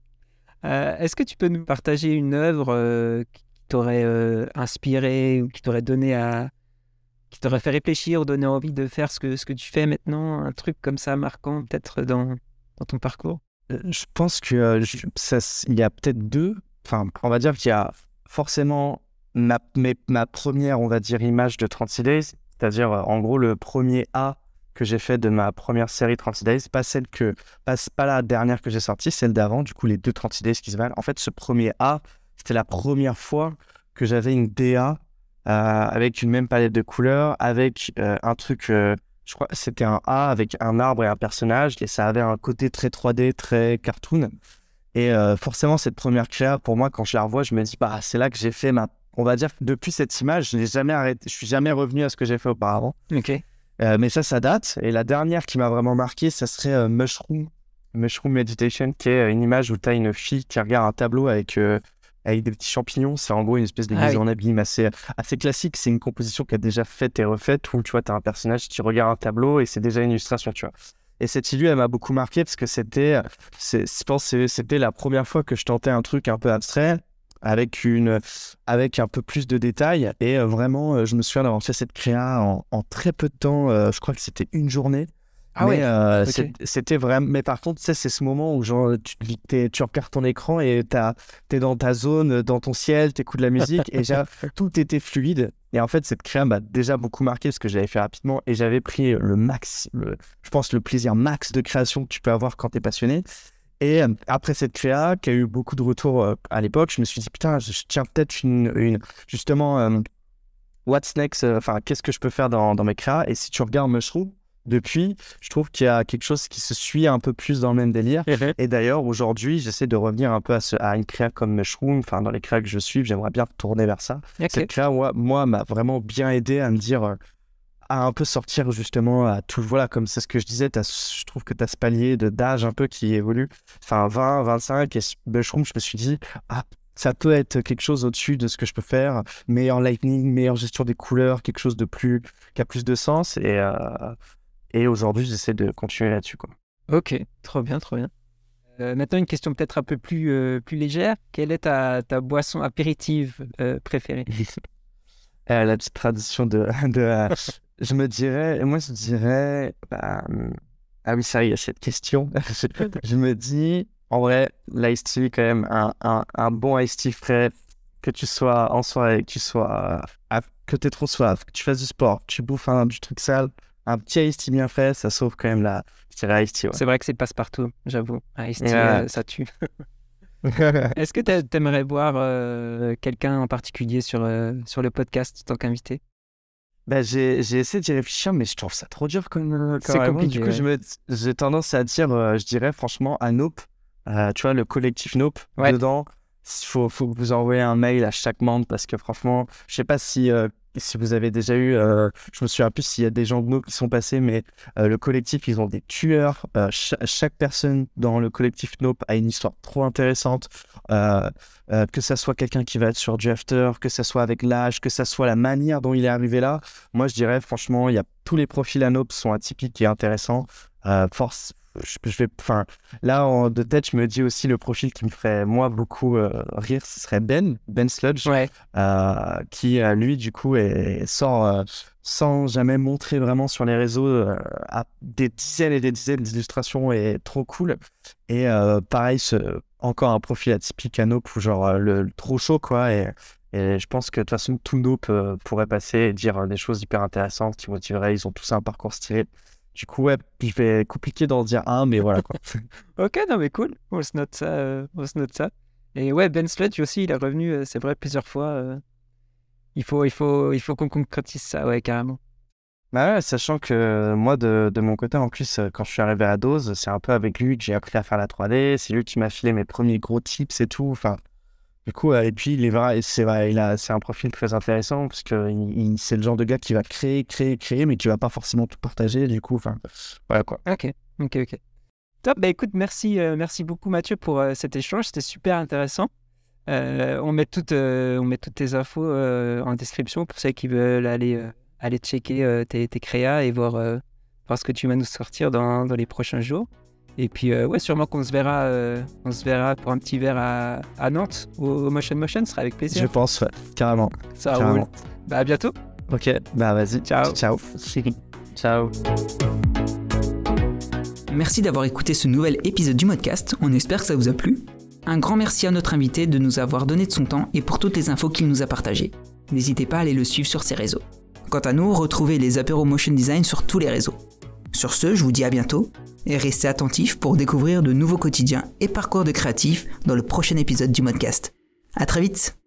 Euh, Est-ce que tu peux nous partager une œuvre euh, t'aurait euh, inspiré ou qui t'aurait donné à. qui t'aurait fait réfléchir ou donné envie de faire ce que, ce que tu fais maintenant Un truc comme ça marquant, peut-être dans, dans ton parcours? Euh, Je pense que euh, il y a peut-être deux. Enfin, on va dire qu'il y a forcément ma, ma première, on va dire, image de 36 Days, c'est-à-dire en gros le premier A que j'ai fait de ma première série 36 Days, pas celle que, pas, pas la dernière que j'ai sortie, celle d'avant, du coup les deux 36 Days qui se valent. En fait, ce premier A, c'était la première fois que j'avais une DA euh, avec une même palette de couleurs, avec euh, un truc, euh, je crois c'était un A avec un arbre et un personnage, et ça avait un côté très 3D, très cartoon. Et forcément, cette première créa, pour moi, quand je la revois, je me dis, bah, c'est là que j'ai fait ma. On va dire depuis cette image, je n'ai jamais arrêté, je suis jamais revenu à ce que j'ai fait auparavant. Ok. Mais ça, ça date. Et la dernière qui m'a vraiment marqué, ça serait Mushroom, Mushroom Meditation, qui est une image où tu as une fille qui regarde un tableau avec, avec des petits champignons. C'est en gros une espèce de Ah mise oui. en abîme assez, assez classique. C'est une composition qui a déjà faite et refaite où tu vois, tu as un personnage qui regarde un tableau et c'est déjà une illustration, tu vois. Et cette illu, elle m'a beaucoup marqué parce que c'était, je pense c'était la première fois que je tentais un truc un peu abstrait avec une avec un peu plus de détails et euh, vraiment euh, je me souviens d'avoir fait cette créa en, en très peu de temps euh, je crois que c'était une journée Ah mais ouais. euh, c'était vraiment mais par contre tu sais, c'est ce moment où genre tu, tu regardes ton écran et t'es dans ta zone dans ton ciel t'écoutes de la musique et tout était fluide. Et en fait cette créa m'a déjà beaucoup marqué parce que j'avais fait rapidement et j'avais pris le max le- je pense le plaisir max de création que tu peux avoir quand t'es passionné. Et euh, après cette créa, qui a eu beaucoup de retours euh, à l'époque, je me suis dit, putain, je, tiens peut-être une, une- Justement, what's next Enfin, qu'est-ce que je peux faire dans, dans mes créas? Et si tu regardes Mushroom, depuis, je trouve qu'il y a quelque chose qui se suit un peu plus dans le même délire. Et d'ailleurs, aujourd'hui, j'essaie de revenir un peu à, ce- à une créa comme Mushroom. Enfin, dans les créas que je suis, j'aimerais bien tourner vers ça. Cette créa, moi, m'a vraiment bien aidé à me dire, euh, à un peu sortir justement à tout. Voilà, comme c'est ce que je disais, je trouve que tu as ce palier d'âge un peu qui évolue. Enfin, 20, 25, et Mushroom, je me suis dit, ah, ça peut être quelque chose au-dessus de ce que je peux faire. Meilleur lightning, meilleure gestion des couleurs, quelque chose de plus, qui a plus de sens. Et, euh, et aujourd'hui, j'essaie de continuer là-dessus, quoi. Ok, trop bien, trop bien. Euh, maintenant, une question peut-être un peu plus, euh, plus légère. Quelle est ta, ta boisson apéritive euh, préférée? Euh, la petite tradition de, de euh, je me dirais, moi je dirais, bah, hum, ah oui, ça y est, cette question. je, me dis, en vrai, l'ice tea, quand même, un, un, un bon ice tea frais, que tu sois en soirée, que tu sois, euh, que t'aies trop soif, que tu fasses du sport, que tu bouffes un, du truc sale, un petit ice tea bien fait, ça sauve quand même la, je dirais ice tea, C'est vrai que c'est passe-partout, j'avoue. Ah, Ice-T, Ouais. euh, ça tue. Est-ce que t'a- t'aimerais voir euh, quelqu'un en particulier sur, euh, sur le podcast en tant qu'invité? Bah, j'ai, j'ai essayé d'y réfléchir, mais je trouve ça trop dur comme, C'est compliqué, Du coup, ouais. je me, j'ai tendance à dire, euh, je dirais franchement, à Nope, euh, tu vois, le collectif Nope, Ouais. dedans, il faut, faut vous envoyez un mail à chaque membre parce que franchement, je sais pas si, euh, si vous avez déjà eu, euh, je me souviens plus s'il y a des gens de Nope qui sont passés, mais euh, le collectif, ils ont des tueurs. Euh, cha- chaque personne dans le collectif Nope a une histoire trop intéressante. Que ça soit quelqu'un qui va être sur du after, que ça soit avec l'âge, que ça soit la manière dont il est arrivé là. Moi, je dirais, franchement, il y a tous les profils à Nope sont atypiques et intéressants. Force, je, je vais, enfin, là, en, de tête, je me dis aussi le profil qui me ferait, moi, beaucoup euh, rire, ce serait Ben, Ben Sludge, Ouais. euh, qui, euh, lui, du coup, est, sort euh, sans jamais montrer vraiment sur les réseaux des dizaines et des dizaines d'illustrations et trop cool. Et pareil, ce, encore un profil atypique à Nope, où genre le, le trop chaud, quoi. Et, et je pense que de toute façon, tout Nope pourrait passer et dire des choses hyper intéressantes qui motiveraient. Ils ont tous un parcours stylé. Du coup, ouais, je vais compliqué d'en dire un, mais voilà, quoi. Ok, non mais cool. On se note ça. euh, on se note ça. Et ouais, Ben Sludge aussi, il est revenu, euh, c'est vrai, plusieurs fois. euh, il faut, il faut, il faut qu'on concrétise ça, ouais, carrément. Bah ouais, sachant que moi, de, de, mon côté, en plus, quand je suis arrivé à Dose, c'est un peu avec lui que j'ai appris à faire la 3D. C'est lui qui m'a filé mes premiers gros tips et tout. Enfin, du coup, et puis, il est vrai, c'est vrai, c'est un profil très intéressant parce que c'est le genre de gars qui va créer, créer, créer, mais qui va pas forcément tout partager. Du coup, enfin, voilà quoi. Ok, ok, ok. Top. Bah écoute, merci, merci beaucoup Mathieu pour cet échange. C'était super intéressant. on met toutes, on met toutes tes infos en description pour ceux qui veulent aller aller checker euh, tes, créas et voir, euh, voir ce que tu vas nous sortir dans, dans les prochains jours. Et puis, euh, ouais, sûrement qu'on se verra, on se verra pour un petit verre à, à Nantes au, Motion Motion, ce sera avec plaisir. Je pense, ouais, carrément. Ça roule. Bah, à bientôt. Ok, bah vas-y. Ciao. Ciao. Ciao. Merci d'avoir écouté ce nouvel épisode du podcast. On espère que ça vous a plu. Un grand merci à notre invité de nous avoir donné de son temps et pour toutes les infos qu'il nous a partagées. N'hésitez pas à aller le suivre sur ses réseaux. Quant à nous, retrouvez les apéros Motion Design sur tous les réseaux. Sur ce, je vous dis à bientôt et restez attentifs pour découvrir de nouveaux quotidiens et parcours de créatifs dans le prochain épisode du podcast. À très vite